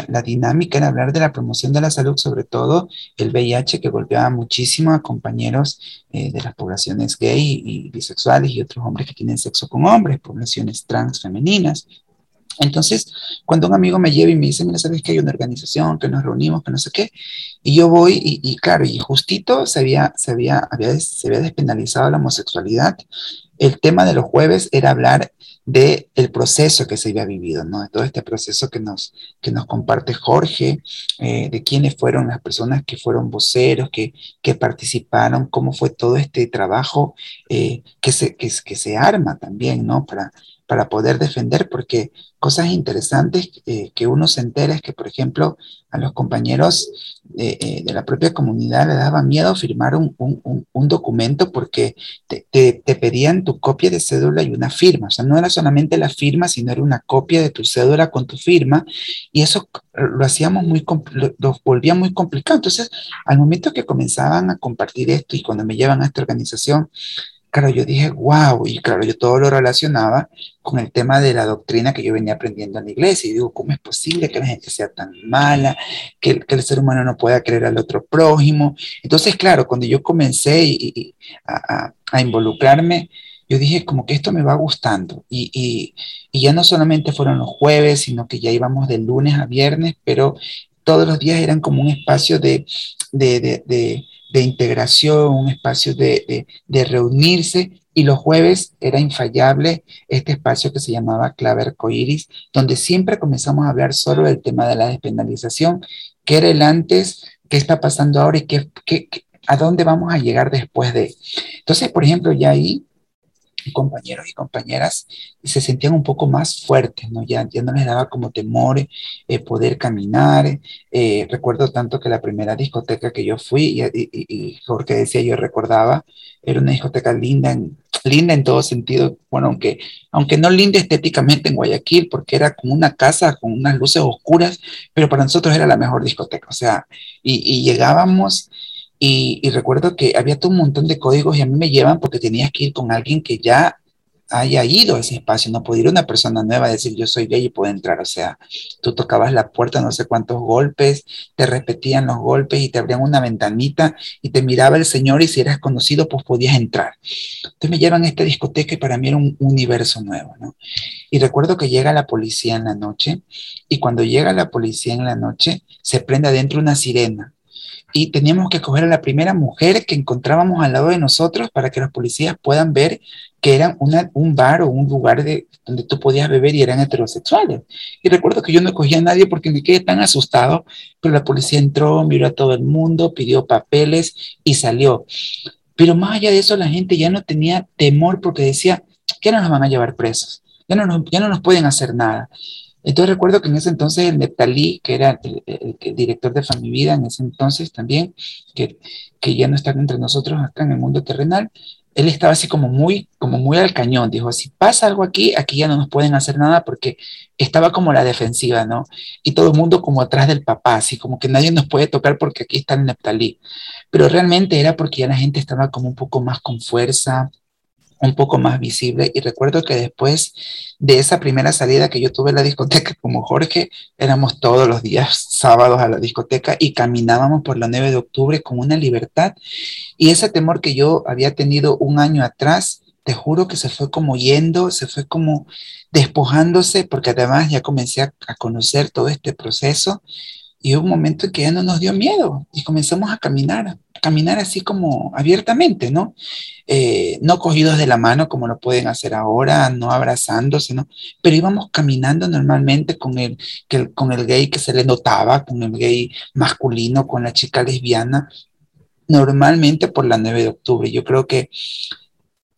la, dinámica era hablar de la promoción de la salud, sobre todo el VIH que golpeaba muchísimo a compañeros eh, de las poblaciones gay y bisexuales y otros hombres que tienen sexo con hombres, poblaciones trans femeninas. Entonces, cuando un amigo me lleva y me dice, mira, sabes que hay una organización, que nos reunimos, que no sé qué, y yo voy y, claro, y justito se, había, había, se había despenalizado la homosexualidad, el tema de los jueves era hablar del el proceso que se había vivido, ¿no? De todo este proceso que nos, que nos comparte Jorge, eh, de quiénes fueron las personas que fueron voceros, que, que participaron, cómo fue todo este trabajo eh, que, se, que, se arma también, ¿no? Para, para poder defender, porque cosas interesantes eh, que uno se entera es que, por ejemplo, a los compañeros eh, eh, de la propia comunidad le daba miedo firmar un, documento porque te, te, pedían tu copia de cédula y una firma. O sea, no era solamente la firma, sino era una copia de tu cédula con tu firma. Y eso lo hacíamos muy, lo, lo volvía muy complicado. Entonces, al momento que comenzaban a compartir esto y cuando me llevan a esta organización, claro, yo dije, wow, y claro, yo todo lo relacionaba con el tema de la doctrina que yo venía aprendiendo en la iglesia, y digo, ¿cómo es posible que la gente sea tan mala, que, el ser humano no pueda creer al otro prójimo? Entonces, claro, cuando yo comencé a, involucrarme, yo dije como que esto me va gustando y, ya no solamente fueron los jueves, sino que ya íbamos de lunes a viernes, pero todos los días eran como un espacio de, de, de integración, un espacio de, reunirse y los jueves era infallable este espacio que se llamaba Claver Coiris, donde siempre comenzamos a hablar solo del tema de la despenalización, qué era el antes, qué está pasando ahora y qué, qué, a dónde vamos a llegar después de. Entonces, por ejemplo, ya ahí compañeros y compañeras se sentían un poco más fuertes, ¿no? Ya, ya no les daba como temor eh, poder caminar. Eh, recuerdo tanto que la primera discoteca que yo fui, y, y, Jorge decía, yo recordaba, era una discoteca linda en, linda en todo sentido, bueno, aunque, aunque no linda estéticamente en Guayaquil, porque era como una casa con unas luces oscuras, pero para nosotros era la mejor discoteca, o sea, y, y llegábamos y, recuerdo que había todo un montón de códigos y a mí me llevan porque tenías que ir con alguien que ya haya ido a ese espacio, no puede ir una persona nueva a decir yo soy gay y puedo entrar, o sea, tú tocabas la puerta no sé cuántos golpes, te repetían los golpes y te abrían una ventanita y te miraba el Señor y si eras conocido pues podías entrar. Entonces me llevan a esta discoteca y para mí era un universo nuevo. Y recuerdo que llega la policía en la noche y cuando llega la policía en la noche se prende adentro una sirena y teníamos que coger a la primera mujer que encontrábamos al lado de nosotros para que los policías puedan ver que era un bar o un lugar de, donde tú podías beber y eran heterosexuales. Y recuerdo que yo no cogía a nadie porque me quedé tan asustado, pero la policía entró, miró a todo el mundo, pidió papeles y salió. Pero más allá de eso, la gente ya no tenía temor porque decía, que no nos van a llevar presos, ya no ya no nos pueden hacer nada. Entonces recuerdo que en ese entonces el Neptalí, que era el, director de Famivida en ese entonces también, que, que ya no está entre nosotros acá en el mundo terrenal, él estaba así como muy, como muy al cañón. Dijo, si pasa algo aquí, aquí ya no nos pueden hacer nada porque estaba como la defensiva, ¿no? Y todo el mundo como atrás del papá, así como que nadie nos puede tocar porque aquí está el Neptalí. Pero realmente era porque ya la gente estaba como un poco más con fuerza, un poco más visible. Y recuerdo que después de esa primera salida que yo tuve a la discoteca como Jorge, éramos todos los días sábados a la discoteca y caminábamos por la 9 de octubre con una libertad. Y ese temor que yo había tenido un año atrás, te juro que se fue como yendo, se fue como despojándose, porque además ya comencé a conocer todo este proceso y hubo un momento en que ya no nos dio miedo y comenzamos a caminar, a caminar así como abiertamente, ¿no? Eh, no cogidos de la mano como lo pueden hacer ahora, no abrazándose, ¿no? Pero íbamos caminando normalmente con el, con el gay que se le notaba, con el gay masculino, con la chica lesbiana, normalmente por la 9 de octubre. Yo creo que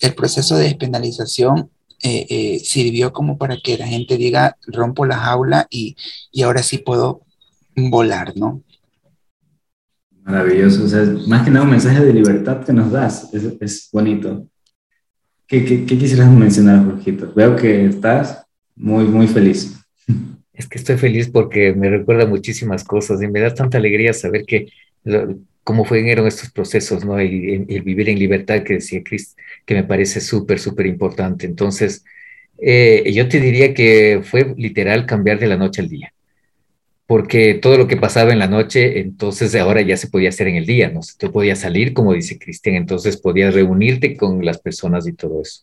el proceso de despenalización eh, eh, sirvió como para que la gente diga, rompo la jaula y, y ahora sí puedo volar, ¿no? Maravilloso, o sea, más que nada un mensaje de libertad que nos das, es, es bonito. ¿Qué, ¿Qué, qué, quisieras mencionar, Jorgito? Veo que estás muy, muy feliz. [LAUGHS] Es que estoy feliz porque me recuerda muchísimas cosas y me da tanta alegría saber que cómo fueron estos procesos, ¿no? El, el, vivir en libertad que decía Chris, que me parece súper, súper importante. Entonces, eh, yo te diría que fue literal cambiar de la noche al día porque todo lo que pasaba en la noche, entonces ahora ya se podía hacer en el día, ¿no? Tú podías salir, como dice Cristian, entonces podías reunirte con las personas y todo eso.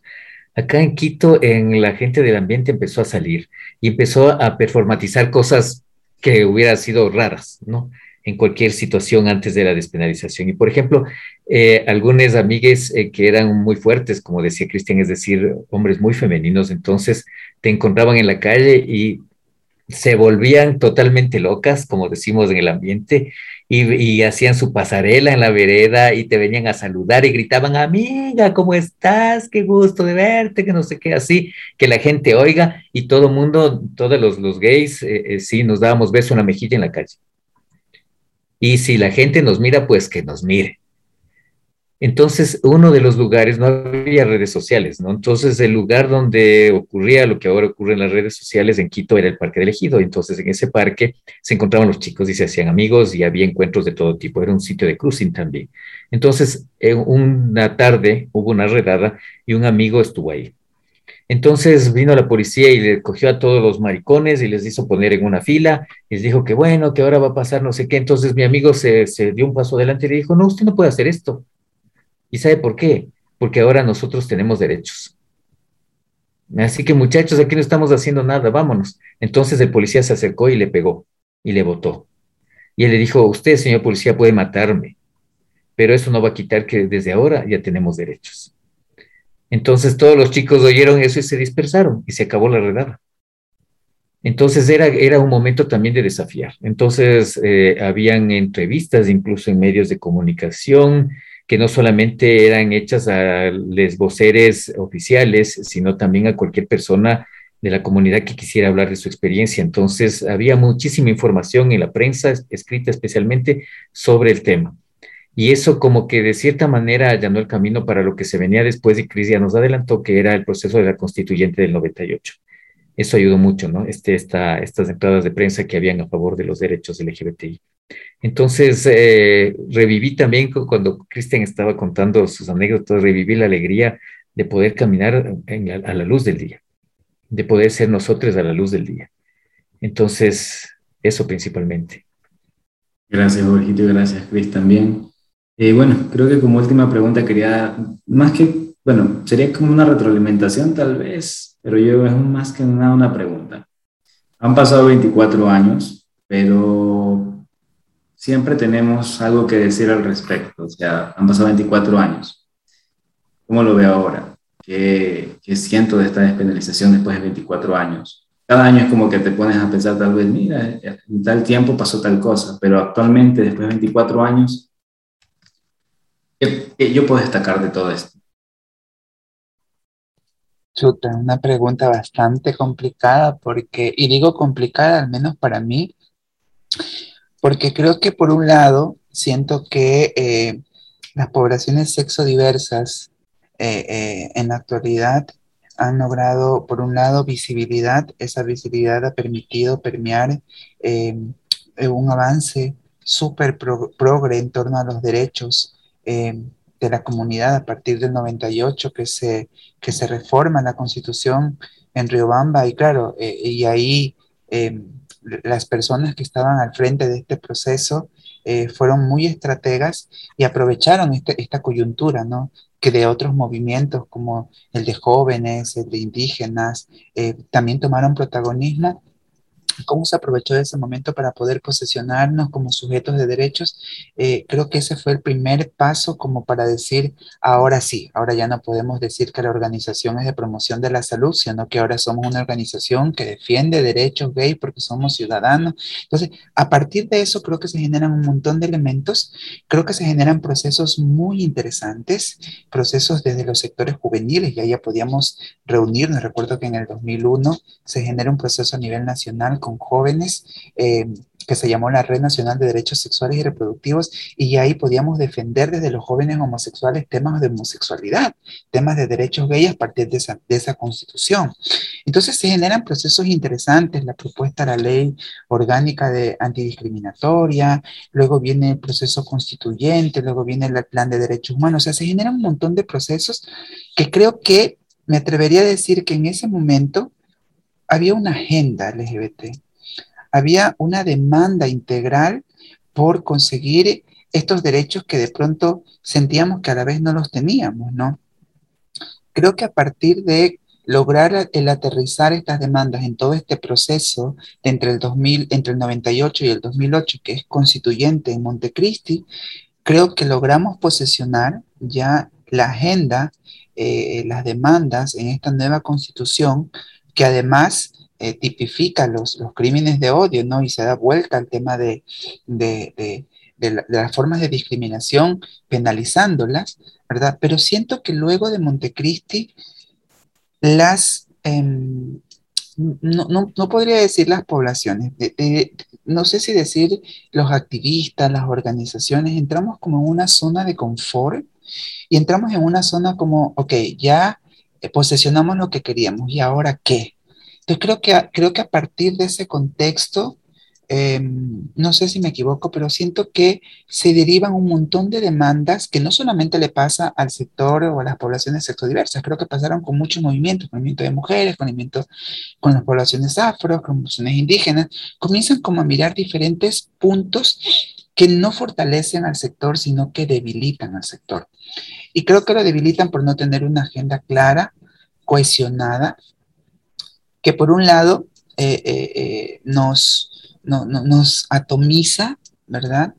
Acá en Quito, en la gente del ambiente empezó a salir y empezó a performatizar cosas que hubieran sido raras, ¿no? En cualquier situación antes de la despenalización. Y por ejemplo, eh, algunas amigues eh, que eran muy fuertes, como decía Cristian, es decir, hombres muy femeninos, entonces te encontraban en la calle y se volvían totalmente locas, como decimos en el ambiente, y, hacían su pasarela en la vereda y te venían a saludar y gritaban, amiga, ¿cómo estás? Qué gusto de verte, que no sé qué, así, que la gente oiga y todo mundo, todos los, los gays, eh, eh, sí, nos dábamos beso en la mejilla en la calle. Y si la gente nos mira, pues que nos mire. Entonces, uno de los lugares, no había redes sociales, ¿no? Entonces, el lugar donde ocurría lo que ahora ocurre en las redes sociales en Quito era el Parque del Ejido. Entonces, en ese parque se encontraban los chicos y se hacían amigos y había encuentros de todo tipo. Era un sitio de cruising también. Entonces, en una tarde hubo una redada y un amigo estuvo ahí. Entonces vino la policía y le cogió a todos los maricones y les hizo poner en una fila. Y les dijo que bueno, que ahora va a pasar no sé qué. Entonces mi amigo se, se dio un paso adelante y le dijo, no, usted no puede hacer esto ¿Y sabe por qué? Porque ahora nosotros tenemos derechos. Así que muchachos, aquí no estamos haciendo nada, vámonos. Entonces el policía se acercó y le pegó y le botó. Y él le dijo, usted, señor policía, puede matarme, pero eso no va a quitar que desde ahora ya tenemos derechos. Entonces todos los chicos oyeron eso y se dispersaron y se acabó la redada. Entonces era, era un momento también de desafiar. Entonces eh, habían entrevistas incluso en medios de comunicación, que no solamente eran hechas a los voceres oficiales, sino también a cualquier persona de la comunidad que quisiera hablar de su experiencia. Entonces, había muchísima información en la prensa, escrita especialmente sobre el tema. Y eso como que de cierta manera allanó el camino para lo que se venía después y Cris ya nos adelantó, que era el proceso de la constituyente del 98. Eso ayudó mucho, ¿no? Este, esta, estas entradas de prensa que habían a favor de los derechos LGBTI. Entonces, eh, reviví también cuando Cristian estaba contando sus anécdotas, reviví la alegría de poder caminar a la luz del día, de poder ser nosotros a la luz del día. Entonces, eso principalmente. Gracias, Jorgito, y gracias, Cris, también. Eh, bueno, creo que como última pregunta quería, más que, bueno, sería como una retroalimentación tal vez, pero yo es más que nada una pregunta. Han pasado 24 años, pero siempre tenemos algo que decir al respecto. O sea, han pasado 24 años. ¿Cómo lo veo ahora? ¿Qué, qué siento de esta despenalización después de 24 años? Cada año es como que te pones a pensar tal vez, mira, en tal tiempo pasó tal cosa, pero actualmente, después de 24 años, ¿qué, yo puedo destacar de todo esto? Chuta, una pregunta bastante complicada porque, y digo complicada al menos para mí, porque creo que por un lado siento que eh, las poblaciones sexodiversas eh, eh, en la actualidad han logrado, por un lado, visibilidad. Esa visibilidad ha permitido permear un avance súper progre en torno a los derechos de la comunidad a partir del 98 que se, que se reforma la constitución en Riobamba y claro, eh, y ahí em, las personas que estaban al frente de este proceso eh, fueron muy estrategas y aprovecharon este, esta coyuntura, ¿no? que de otros movimientos como el de jóvenes, el de indígenas, eh, también tomaron protagonismo cómo se aprovechó de ese momento para poder posesionarnos como sujetos de derechos, eh, creo que ese fue el primer paso como para decir, ahora sí, ahora ya no podemos decir que la organización es de promoción de la salud, sino que ahora somos una organización que defiende derechos gay porque somos ciudadanos. Entonces, a partir de eso creo que se generan un montón de elementos, creo que se generan procesos muy interesantes, procesos desde los sectores juveniles, ya ya podíamos reunirnos, recuerdo que en el 2001 se genera un proceso a nivel nacional con jóvenes eh, que se llamó la Red Nacional de Derechos Sexuales y Reproductivos y ahí podíamos defender desde los jóvenes homosexuales temas de homosexualidad, temas de derechos gays a partir de esa, de esa constitución. Entonces se generan procesos interesantes, la propuesta de la ley orgánica de antidiscriminatoria, luego viene el proceso constituyente, luego viene el plan de derechos humanos, o sea, se generan un montón de procesos que creo que me atrevería a decir que en ese momento había una agenda LGBT, había una demanda integral por conseguir estos derechos que de pronto sentíamos que a la vez no los teníamos, ¿no? Creo que a partir de lograr el aterrizar estas demandas en todo este proceso entre el 2000, entre el 98 y el 2008, que es constituyente en Montecristi, creo que logramos posesionar ya la agenda, eh, las demandas en esta nueva constitución que además eh, tipifica los, los, crímenes de odio, ¿no? Y se da vuelta al tema de, de, de, las formas de discriminación, penalizándolas, ¿verdad? Pero siento que luego de Montecristi, las, em, no, no, no, podría decir las poblaciones, no sé si decir los activistas, las organizaciones, entramos como en una zona de confort y entramos en una zona como, ok, ya eh, posesionamos lo que queríamos y ahora qué. Entonces creo que, creo que a partir de ese contexto, em, no sé si me equivoco, pero siento que se derivan un montón de demandas que no solamente le pasa al sector o a las poblaciones sexodiversas, creo que pasaron con muchos movimientos, con movimiento de mujeres, con movimiento con las poblaciones afro, con poblaciones indígenas, comienzan como a mirar diferentes puntos que no fortalecen al sector, sino que debilitan al sector. Y creo que lo debilitan por no tener una agenda clara, cohesionada, que por un lado eh, eh, eh, nos, nos atomiza, ¿verdad?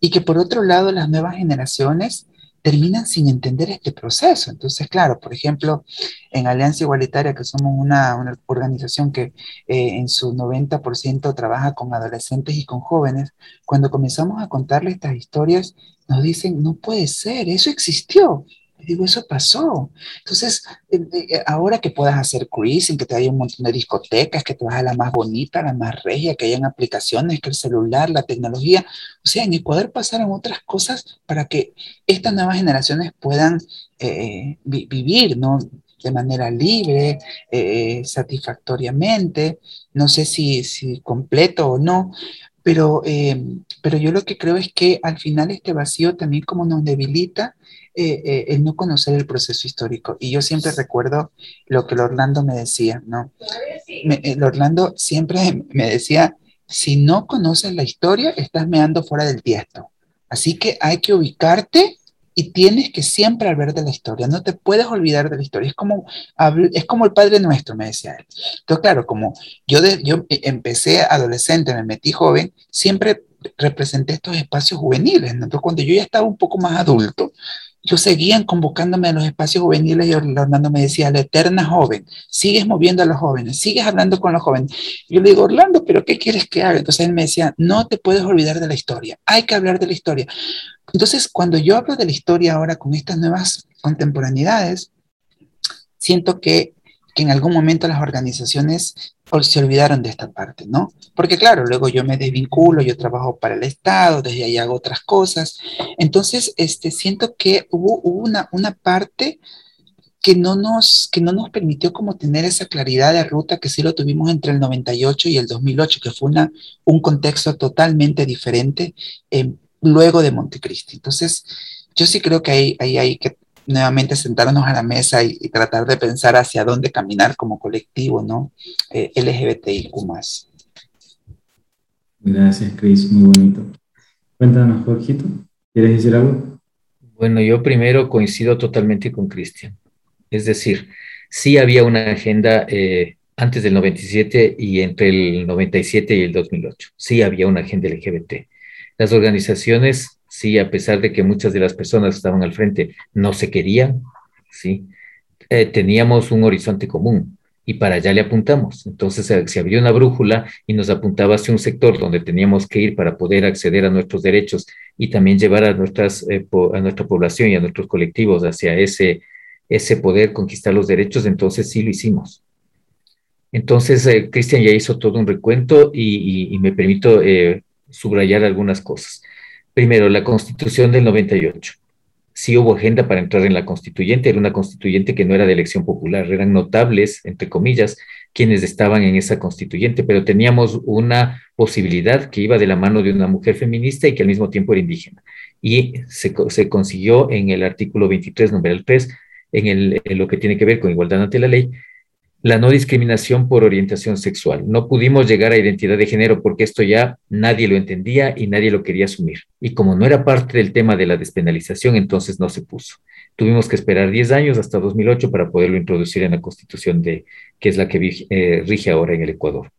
Y que por otro lado las nuevas generaciones terminan sin entender este proceso. Entonces, claro, por ejemplo, en Alianza Igualitaria, que somos una, una organización que en su 90% trabaja con adolescentes y con jóvenes, cuando comenzamos a contarle estas historias, nos dicen, no puede ser, eso existió. Digo, eso pasó. Entonces, eh, eh, ahora que puedas hacer cruising, que te haya un montón de discotecas, que te vas a la más bonita, la más regia, que hayan aplicaciones, que el celular, la tecnología, o sea, en Ecuador pasaron otras cosas para que estas nuevas generaciones puedan eh, vivir, ¿no? de manera libre, satisfactoriamente, no sé si, si completo o no, pero, pero yo lo que creo es que al final este vacío también como nos debilita eh, eh, el no conocer el proceso histórico. Y yo siempre recuerdo lo que Orlando me decía, ¿no? Me, Orlando siempre me decía, si no conoces la historia, estás meando fuera del tiesto. Así que hay que ubicarte y tienes que siempre hablar de la historia, no te puedes olvidar de la historia, es como, es como el Padre Nuestro, me decía él. Entonces, claro, como yo, yo empecé adolescente, me metí joven, siempre representé estos espacios juveniles, entonces cuando yo ya estaba un poco más adulto, yo seguían convocándome a los espacios juveniles y Orlando me decía, la eterna joven, sigues moviendo a los jóvenes, sigues hablando con los jóvenes. Yo le digo, Orlando, ¿pero qué quieres que haga? Entonces él me decía, no te puedes olvidar de la historia, hay que hablar de la historia. Entonces, cuando yo hablo de la historia ahora con estas nuevas contemporaneidades, siento que en algún momento las organizaciones se olvidaron de esta parte, ¿no? Porque claro, luego yo me desvinculo, yo trabajo para el Estado, desde ahí hago otras cosas. Entonces, este, siento que hubo, una, una parte que no, nos, que no nos permitió como tener esa claridad de ruta que sí lo tuvimos entre el 98 y el 2008, que fue una, un contexto totalmente diferente eh, luego de Montecristi. Entonces, yo sí creo que ahí, ahí hay que nuevamente sentarnos a la mesa y, tratar de pensar hacia dónde caminar como colectivo, ¿no? Eh, LGBTIQ más. Gracias, Cris, muy bonito. Cuéntanos, Jorgito, ¿quieres decir algo? Bueno, yo primero coincido totalmente con Cristian. Es decir, sí había una agenda eh, antes del 97 y entre el 97 y el 2008. Sí había una agenda LGBT. Las organizaciones sí, a pesar de que muchas de las personas que estaban al frente no se querían, sí, eh, teníamos un horizonte común y para allá le apuntamos. Entonces se abrió una brújula y nos apuntaba hacia un sector donde teníamos que ir para poder acceder a nuestros derechos y también llevar eh, a nuestra población y a nuestros colectivos hacia ese, ese poder conquistar los derechos, entonces sí lo hicimos. Entonces, eh, Cristian ya hizo todo un recuento y, me permito subrayar algunas cosas. Primero, la constitución del 98. Sí hubo agenda para entrar en la constituyente, era una constituyente que no era de elección popular, eran notables, entre comillas, quienes estaban en esa constituyente, pero teníamos una posibilidad que iba de la mano de una mujer feminista y que al mismo tiempo era indígena. Y se, consiguió en el artículo 23, número 3, en, en lo que tiene que ver con igualdad ante la ley, la no discriminación por orientación sexual. No pudimos llegar a identidad de género porque esto ya nadie lo entendía y nadie lo quería asumir. Y como no era parte del tema de la despenalización, entonces no se puso. Tuvimos que esperar 10 años hasta 2008 para poderlo introducir en la constitución de, que es la que eh, rige ahora en el Ecuador.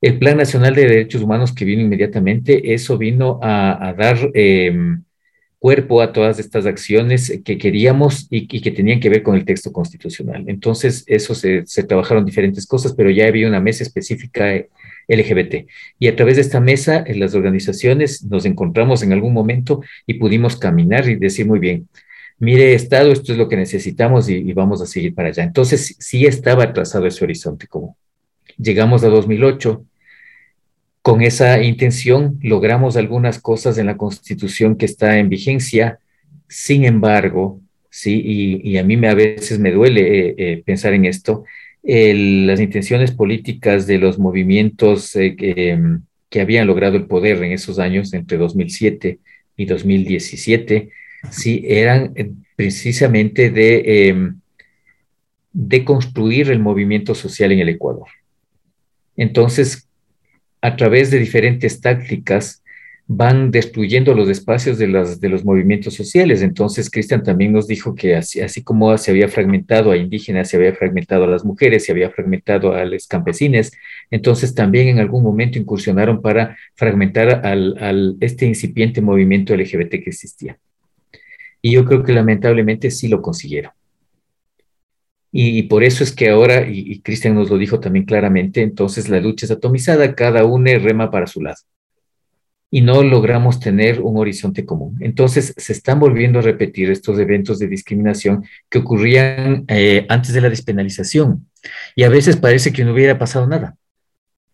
El Plan Nacional de Derechos Humanos que vino inmediatamente, eso vino a, dar... Em, cuerpo a todas estas acciones que queríamos y, que tenían que ver con el texto constitucional. Entonces, eso se, trabajaron diferentes cosas, pero ya había una mesa específica LGBT. Y a través de esta mesa, en las organizaciones nos encontramos en algún momento y pudimos caminar y decir muy bien, mire, Estado, esto es lo que necesitamos y, vamos a seguir para allá. Entonces, sí estaba trazado ese horizonte como llegamos a 2008 con esa intención logramos algunas cosas en la Constitución que está en vigencia. Sin embargo, sí, y, a mí me, a veces me duele eh, eh, pensar en esto, las intenciones políticas de los movimientos eh, em, que, habían logrado el poder en esos años, entre 2007 y 2017, sí, eran precisamente de, em, de construir el movimiento social en el Ecuador. Entonces, a través de diferentes tácticas van destruyendo los espacios de, las, de los movimientos sociales. Entonces, Cristian también nos dijo que así, como se había fragmentado a indígenas, se había fragmentado a las mujeres, se había fragmentado a los campesines, entonces también en algún momento incursionaron para fragmentar al este incipiente movimiento LGBT que existía. Y yo creo que lamentablemente sí lo consiguieron. Y, por eso es que ahora, y, Cristian nos lo dijo también claramente, entonces la lucha es atomizada, cada uno rema para su lado. Y no logramos tener un horizonte común. Entonces se están volviendo a repetir estos eventos de discriminación que ocurrían eh, antes de la despenalización. Y a veces parece que no hubiera pasado nada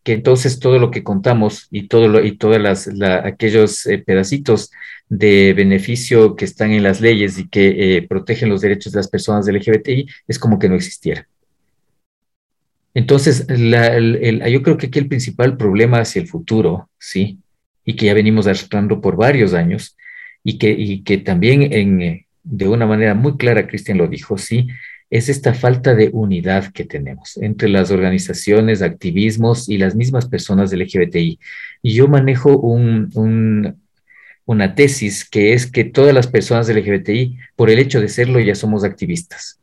que entonces todo lo que contamos y todo lo, y todas las aquellos eh, pedacitos de beneficio que están en las leyes y que eh, protegen los derechos de las personas del LGBTI es como que no existiera. Entonces, yo creo que aquí el principal problema hacia el futuro, ¿sí? Y que ya venimos arrastrando por varios años, y que, y que también en, de una manera muy clara, Cristian lo dijo, sí, es esta falta de unidad que tenemos entre las organizaciones, activismos y las mismas personas del LGBTI. Y yo manejo un, una tesis que es que todas las personas del LGBTI, por el hecho de serlo, ya somos activistas.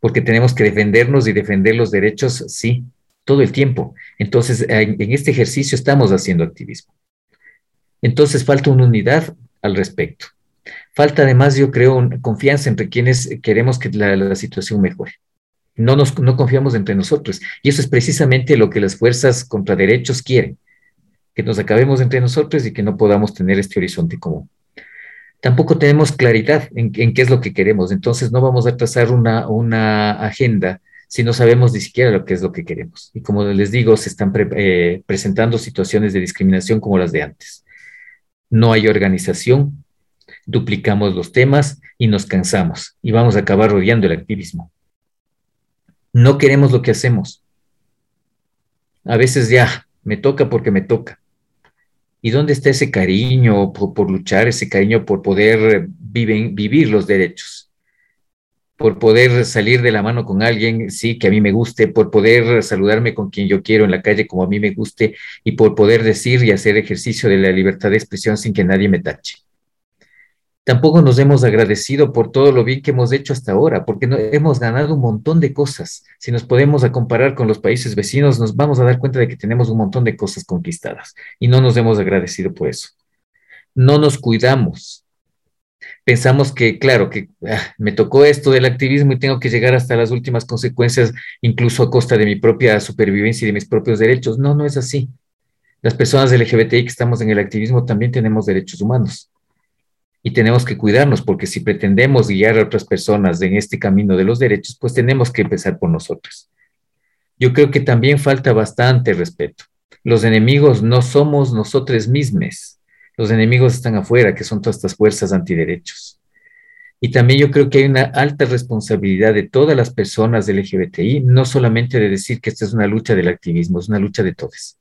Porque tenemos que defendernos y defender los derechos, sí, todo el tiempo. Entonces, en, este ejercicio estamos haciendo activismo. Entonces, falta una unidad al respecto. Falta además, yo creo, confianza entre quienes queremos que la, situación mejore. No, nos, no confiamos entre nosotros. Y eso es precisamente lo que las fuerzas contra derechos quieren, que nos acabemos entre nosotros y que no podamos tener este horizonte común. Tampoco tenemos claridad en, qué es lo que queremos, entonces no vamos a trazar una, una agenda si no sabemos ni siquiera lo que es lo que queremos. Y como les digo, se están eh, presentando situaciones de discriminación como las de antes. No hay organización, duplicamos los temas y nos cansamos y vamos a acabar rodeando el activismo. No queremos lo que hacemos. A veces ya, me toca porque me toca. ¿Y dónde está ese cariño por, luchar, ese cariño por poder vivir los derechos? Por poder salir de la mano con alguien, sí, que a mí me guste, por poder saludarme con quien yo quiero en la calle como a mí me guste y por poder decir y hacer ejercicio de la libertad de expresión sin que nadie me tache. Tampoco nos hemos agradecido por todo lo bien que hemos hecho hasta ahora, porque hemos ganado un montón de cosas. Si nos podemos comparar con los países vecinos, nos vamos a dar cuenta de que tenemos un montón de cosas conquistadas y no nos hemos agradecido por eso. No nos cuidamos. Pensamos que, claro, que ah, me tocó esto del activismo y tengo que llegar hasta las últimas consecuencias, incluso a costa de mi propia supervivencia y de mis propios derechos. No, no es así. Las personas LGBTI que estamos en el activismo también tenemos derechos humanos y tenemos que cuidarnos porque si pretendemos guiar a otras personas en este camino de los derechos, pues tenemos que empezar por nosotros. Yo creo que también falta bastante respeto. Los enemigos no somos nosotros mismos. Los enemigos están afuera, que son todas estas fuerzas antiderechos. Y también yo creo que hay una alta responsabilidad de todas las personas del LGBTI, no solamente de decir que esta es una lucha del activismo, es una lucha de todos.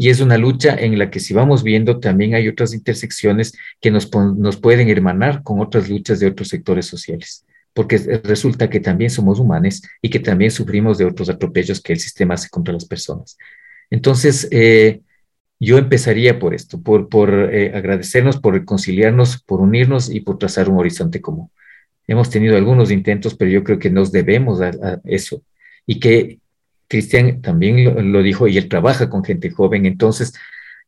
Y es una lucha en la que si vamos viendo también hay otras intersecciones que nos, nos pueden hermanar con otras luchas de otros sectores sociales, porque resulta que también somos humanos y que también sufrimos de otros atropellos que el sistema hace contra las personas. Entonces, eh, yo empezaría por esto, por, por eh, agradecernos, por reconciliarnos, por unirnos y por trazar un horizonte común. Hemos tenido algunos intentos, pero yo creo que nos debemos a, a eso y que Cristian también lo, dijo y él trabaja con gente joven, entonces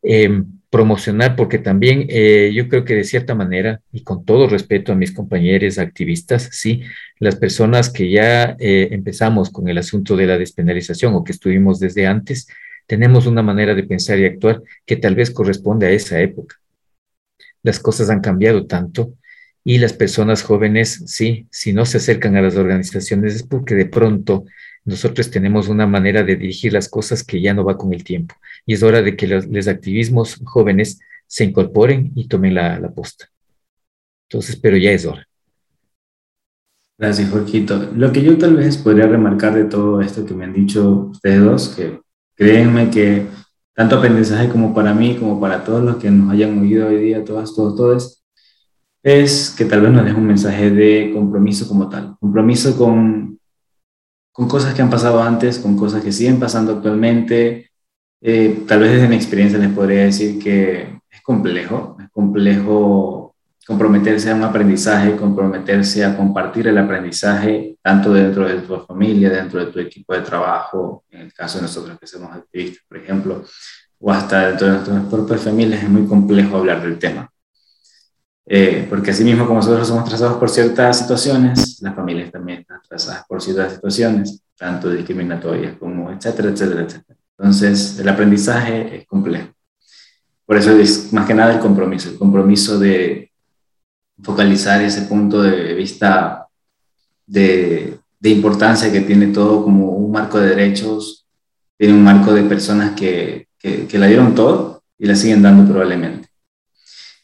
em, promocionar, porque también eh, yo creo que de cierta manera, y con todo respeto a mis compañeros activistas, sí, las personas que ya eh, empezamos con el asunto de la despenalización o que estuvimos desde antes, tenemos una manera de pensar y actuar que tal vez corresponde a esa época. Las cosas han cambiado tanto y las personas jóvenes, sí, si no se acercan a las organizaciones es porque de pronto nosotros tenemos una manera de dirigir las cosas que ya no va con el tiempo. Y es hora de que los, activismos jóvenes se incorporen y tomen la, la posta. Entonces, pero ya es hora. Gracias, Jorgito. Lo que yo tal vez podría remarcar de todo esto que me han dicho ustedes dos, que créanme que tanto aprendizaje como para mí, como para todos los que nos hayan oído hoy día, todas, todos, todos, es que tal vez nos deje un mensaje de compromiso como tal. Compromiso con con cosas que han pasado antes, con cosas que siguen pasando actualmente. Eh, tal vez desde mi experiencia les podría decir que es complejo, es complejo comprometerse a un aprendizaje, comprometerse a compartir el aprendizaje, tanto dentro de tu familia, dentro de tu equipo de trabajo, en el caso de nosotros que somos activistas, por ejemplo, o hasta dentro de nuestras propias familias, es muy complejo hablar del tema. Eh, porque así mismo como nosotros somos trazados por ciertas situaciones, las familias también están trazadas por ciertas situaciones, tanto discriminatorias como etcétera, etcétera, etcétera. Entonces, el aprendizaje es complejo. Por eso es más que nada el compromiso, el compromiso de focalizar ese punto de vista de, de importancia que tiene todo como un marco de derechos, tiene un marco de personas que, que, que la dieron todo y la siguen dando probablemente.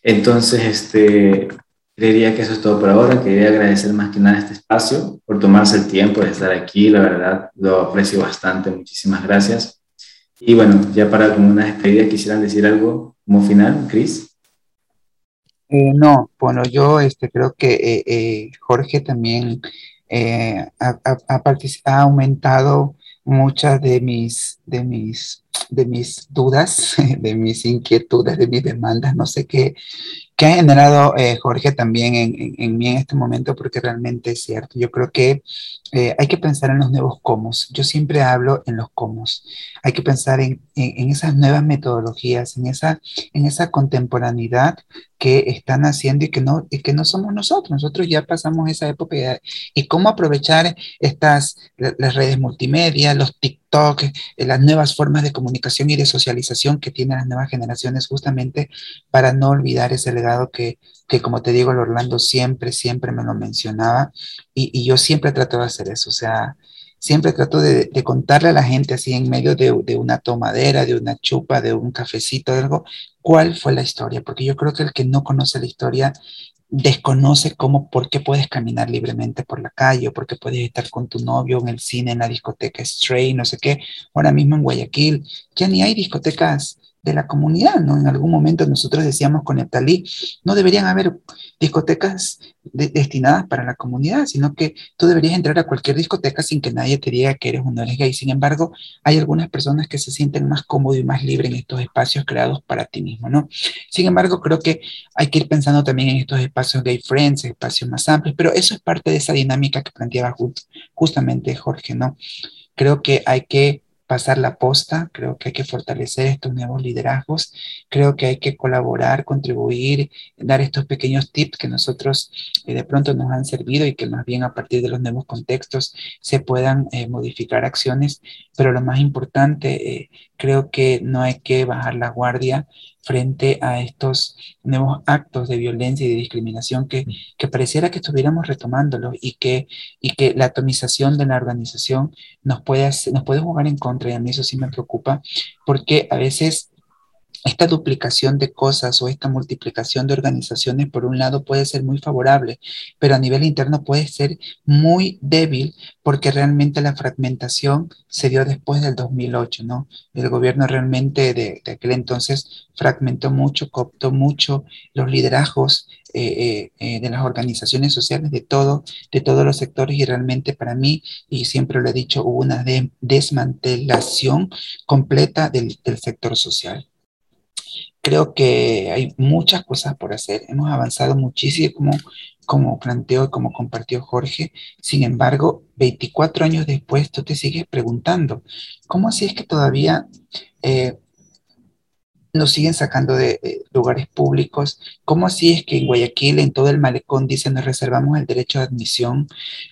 Entonces, este, creería que eso es todo por ahora. Quería agradecer más que nada este espacio por tomarse el tiempo de estar aquí. La verdad, lo aprecio bastante. Muchísimas gracias. Y bueno, ya para como una despedida, quisieran decir algo como final, Cris. Eh, no, bueno, yo este, creo que eh, eh, Jorge también ha, ha, aumentado muchas de mis, de mis, de mis dudas, [LAUGHS] de mis inquietudes, de mis demandas, no sé qué, que ha generado eh, Jorge también en, en, mí en este momento, porque realmente es cierto. Yo creo que eh, hay que pensar en los nuevos cómo. Yo siempre hablo en los cómo. Hay que pensar en, en, esas nuevas metodologías, en esa, en esa contemporaneidad que están haciendo y que, no, y que no somos nosotros. Nosotros ya pasamos esa época y cómo aprovechar estas, las redes multimedia, los TikTok, eh, las nuevas formas de comunicación y de socialización que tienen las nuevas generaciones justamente para no olvidar ese legado que, que como te digo, el Orlando siempre, siempre me lo mencionaba y, y yo siempre trato de hacer eso, o sea, siempre trato de, de, contarle a la gente así en medio de, de, una tomadera, de una chupa, de un cafecito, algo, cuál fue la historia, porque yo creo que el que no conoce la historia desconoce cómo, por qué puedes caminar libremente por la calle, o por qué puedes estar con tu novio en el cine, en la discoteca Stray, no sé qué. Ahora mismo en Guayaquil ya ni hay discotecas de la comunidad, ¿no? En algún momento nosotros decíamos con Etalí, no deberían haber discotecas destinadas para la comunidad, sino que tú deberías entrar a cualquier discoteca sin que nadie te diga que eres un no eres gay. Sin embargo, hay algunas personas que se sienten más cómodos y más libres en estos espacios creados para ti mismo, ¿no? Sin embargo, creo que hay que ir pensando también en estos espacios gay friends, espacios más amplios, pero eso es parte de esa dinámica que planteaba justamente Jorge, ¿no? Creo que hay que pasar la posta, creo que hay que fortalecer estos nuevos liderazgos, creo que hay que colaborar, contribuir, dar estos pequeños tips que nosotros eh, de pronto nos han servido y que más bien a partir de los nuevos contextos se puedan eh, modificar acciones, pero lo más importante, eh, creo que no hay que bajar la guardia frente a estos nuevos actos de violencia y de discriminación que, que pareciera que estuviéramos retomándolos y que, y que la atomización de la organización nos puede, nos puede jugar en contra y a mí eso sí me preocupa porque a veces esta duplicación de cosas o esta multiplicación de organizaciones, por un lado, puede ser muy favorable, pero a nivel interno puede ser muy débil porque realmente la fragmentación se dio después del 2008, ¿no? El gobierno realmente de, aquel entonces fragmentó mucho, cooptó mucho los liderazgos eh, eh, eh, de las organizaciones sociales de todo, de todos los sectores y realmente para mí, y siempre lo he dicho, hubo una desmantelación completa del, del sector social. Creo que hay muchas cosas por hacer. Hemos avanzado muchísimo, como, planteó y como compartió Jorge. Sin embargo, 24 años después, tú te sigues preguntando, ¿cómo así es que todavía eh, nos siguen sacando de lugares públicos. ¿Cómo así es que en Guayaquil, en todo el malecón, dicen nos reservamos el derecho de admisión?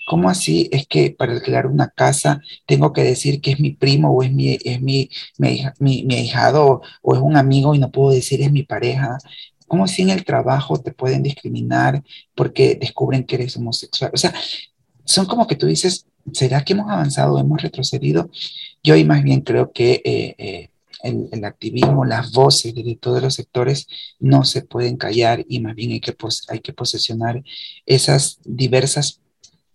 ¿Cómo así es que para alquilar una casa tengo que decir que es mi primo o es mi, es mi, mi, mi, ahijado o, es un amigo y no puedo decir es mi pareja? ¿Cómo así en el trabajo te pueden discriminar porque descubren que eres homosexual? O sea, son como que tú dices, ¿será que hemos avanzado, hemos retrocedido? Yo ahí más bien creo que eh, eh, el, activismo, las voces de todos los sectores no se pueden callar y más bien hay que, hay que posesionar esas diversas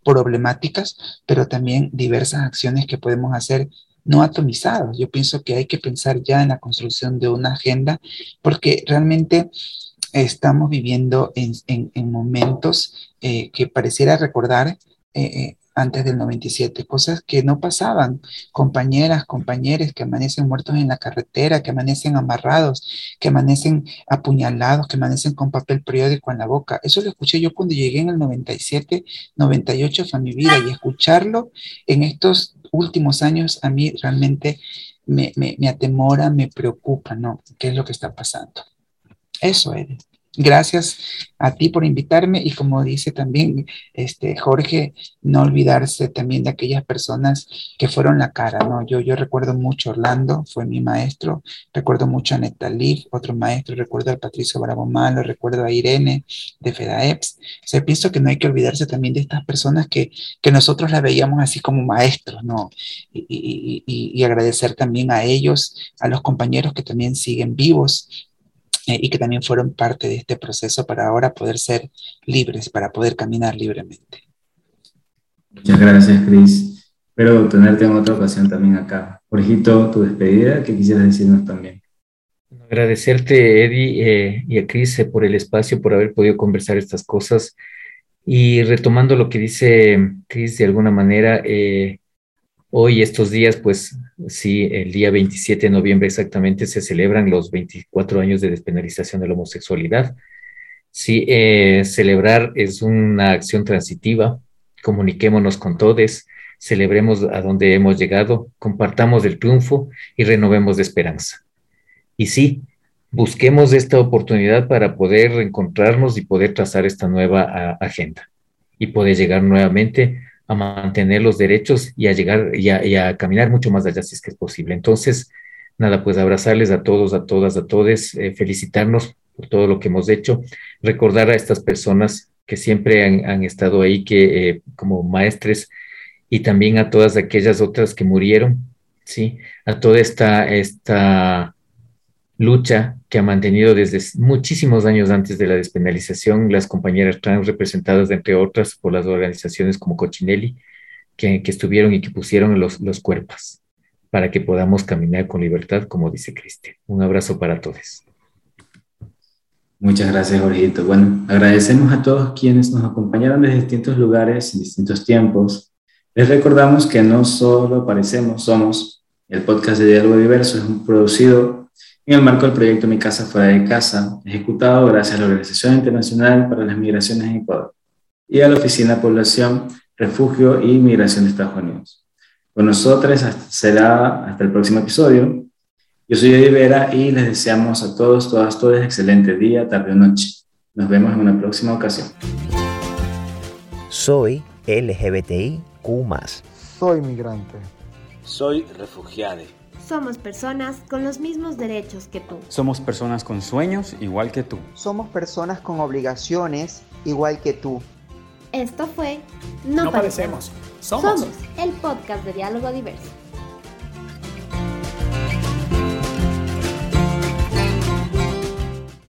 problemáticas, pero también diversas acciones que podemos hacer no atomizadas. Yo pienso que hay que pensar ya en la construcción de una agenda porque realmente estamos viviendo en, en, momentos eh, que pareciera recordar eh, eh, antes del 97, cosas que no pasaban, compañeras, compañeros que amanecen muertos en la carretera, que amanecen amarrados, que amanecen apuñalados, que amanecen con papel periódico en la boca. Eso lo escuché yo cuando llegué en el 97, 98 a mi vida y escucharlo en estos últimos años a mí realmente me, me, me atemora, me preocupa, ¿no? ¿Qué es lo que está pasando? Eso, es. Gracias a ti por invitarme y como dice también este Jorge, no olvidarse también de aquellas personas que fueron la cara, ¿no? Yo, yo recuerdo mucho a Orlando, fue mi maestro, recuerdo mucho a Netalí, otro maestro, recuerdo al Patricio Bravo Malo, recuerdo a Irene de FEDAEPS. O sea, pienso que no hay que olvidarse también de estas personas que, que nosotros las veíamos así como maestros, ¿no? Y, y, y agradecer también a ellos, a los compañeros que también siguen vivos eh, y que también fueron parte de este proceso para ahora poder ser libres, para poder caminar libremente. Muchas gracias, Cris. Espero tenerte en otra ocasión también acá. Jorgito, tu despedida, ¿qué quisieras decirnos también? Agradecerte, Eddie, eh, y a Cris eh, por el espacio, por haber podido conversar estas cosas. Y retomando lo que dice Cris, de alguna manera, eh, hoy, estos días, pues sí, el día 27 de noviembre exactamente se celebran los 24 años de despenalización de la homosexualidad. Sí, celebrar es una acción transitiva, comuniquémonos con todos, celebremos a donde hemos llegado, compartamos el triunfo y renovemos de esperanza. Y sí, busquemos esta oportunidad para poder encontrarnos y poder trazar esta nueva agenda y poder llegar nuevamente a mantener los derechos y a llegar y a, caminar mucho más allá si es que es posible. Entonces, nada, pues abrazarles a todos, a todas, a todos, eh, felicitarnos por todo lo que hemos hecho, recordar a estas personas que siempre han, estado ahí, que eh, como maestres, y también a todas aquellas otras que murieron, ¿sí? A toda esta, esta lucha que ha mantenido desde muchísimos años antes de la despenalización las compañeras trans representadas, entre otras, por las organizaciones como Cochinelli, que, estuvieron y que pusieron los, los cuerpos para que podamos caminar con libertad, como dice Cristian. Un abrazo para todos. Muchas gracias, Jorgito. Bueno, agradecemos a todos quienes nos acompañaron desde distintos lugares, en distintos tiempos. Les recordamos que no solo parecemos, somos. El podcast de Diálogo Diverso es un producido en el marco del proyecto Mi Casa Fuera de Casa, ejecutado gracias a la Organización Internacional para las Migraciones en Ecuador y a la Oficina Población, Refugio y Migración de Estados Unidos. Con nosotros será hasta el próximo episodio. Yo soy Eddie Vera y les deseamos a todos, todas, todos excelente día, tarde o noche. Nos vemos en una próxima ocasión. Soy LGBTIQ. Soy migrante. Soy refugiado. Somos personas con los mismos derechos que tú. Somos personas con sueños igual que tú. Somos personas con obligaciones igual que tú. Esto fue No, parecemos. Somos el podcast de diálogo diverso.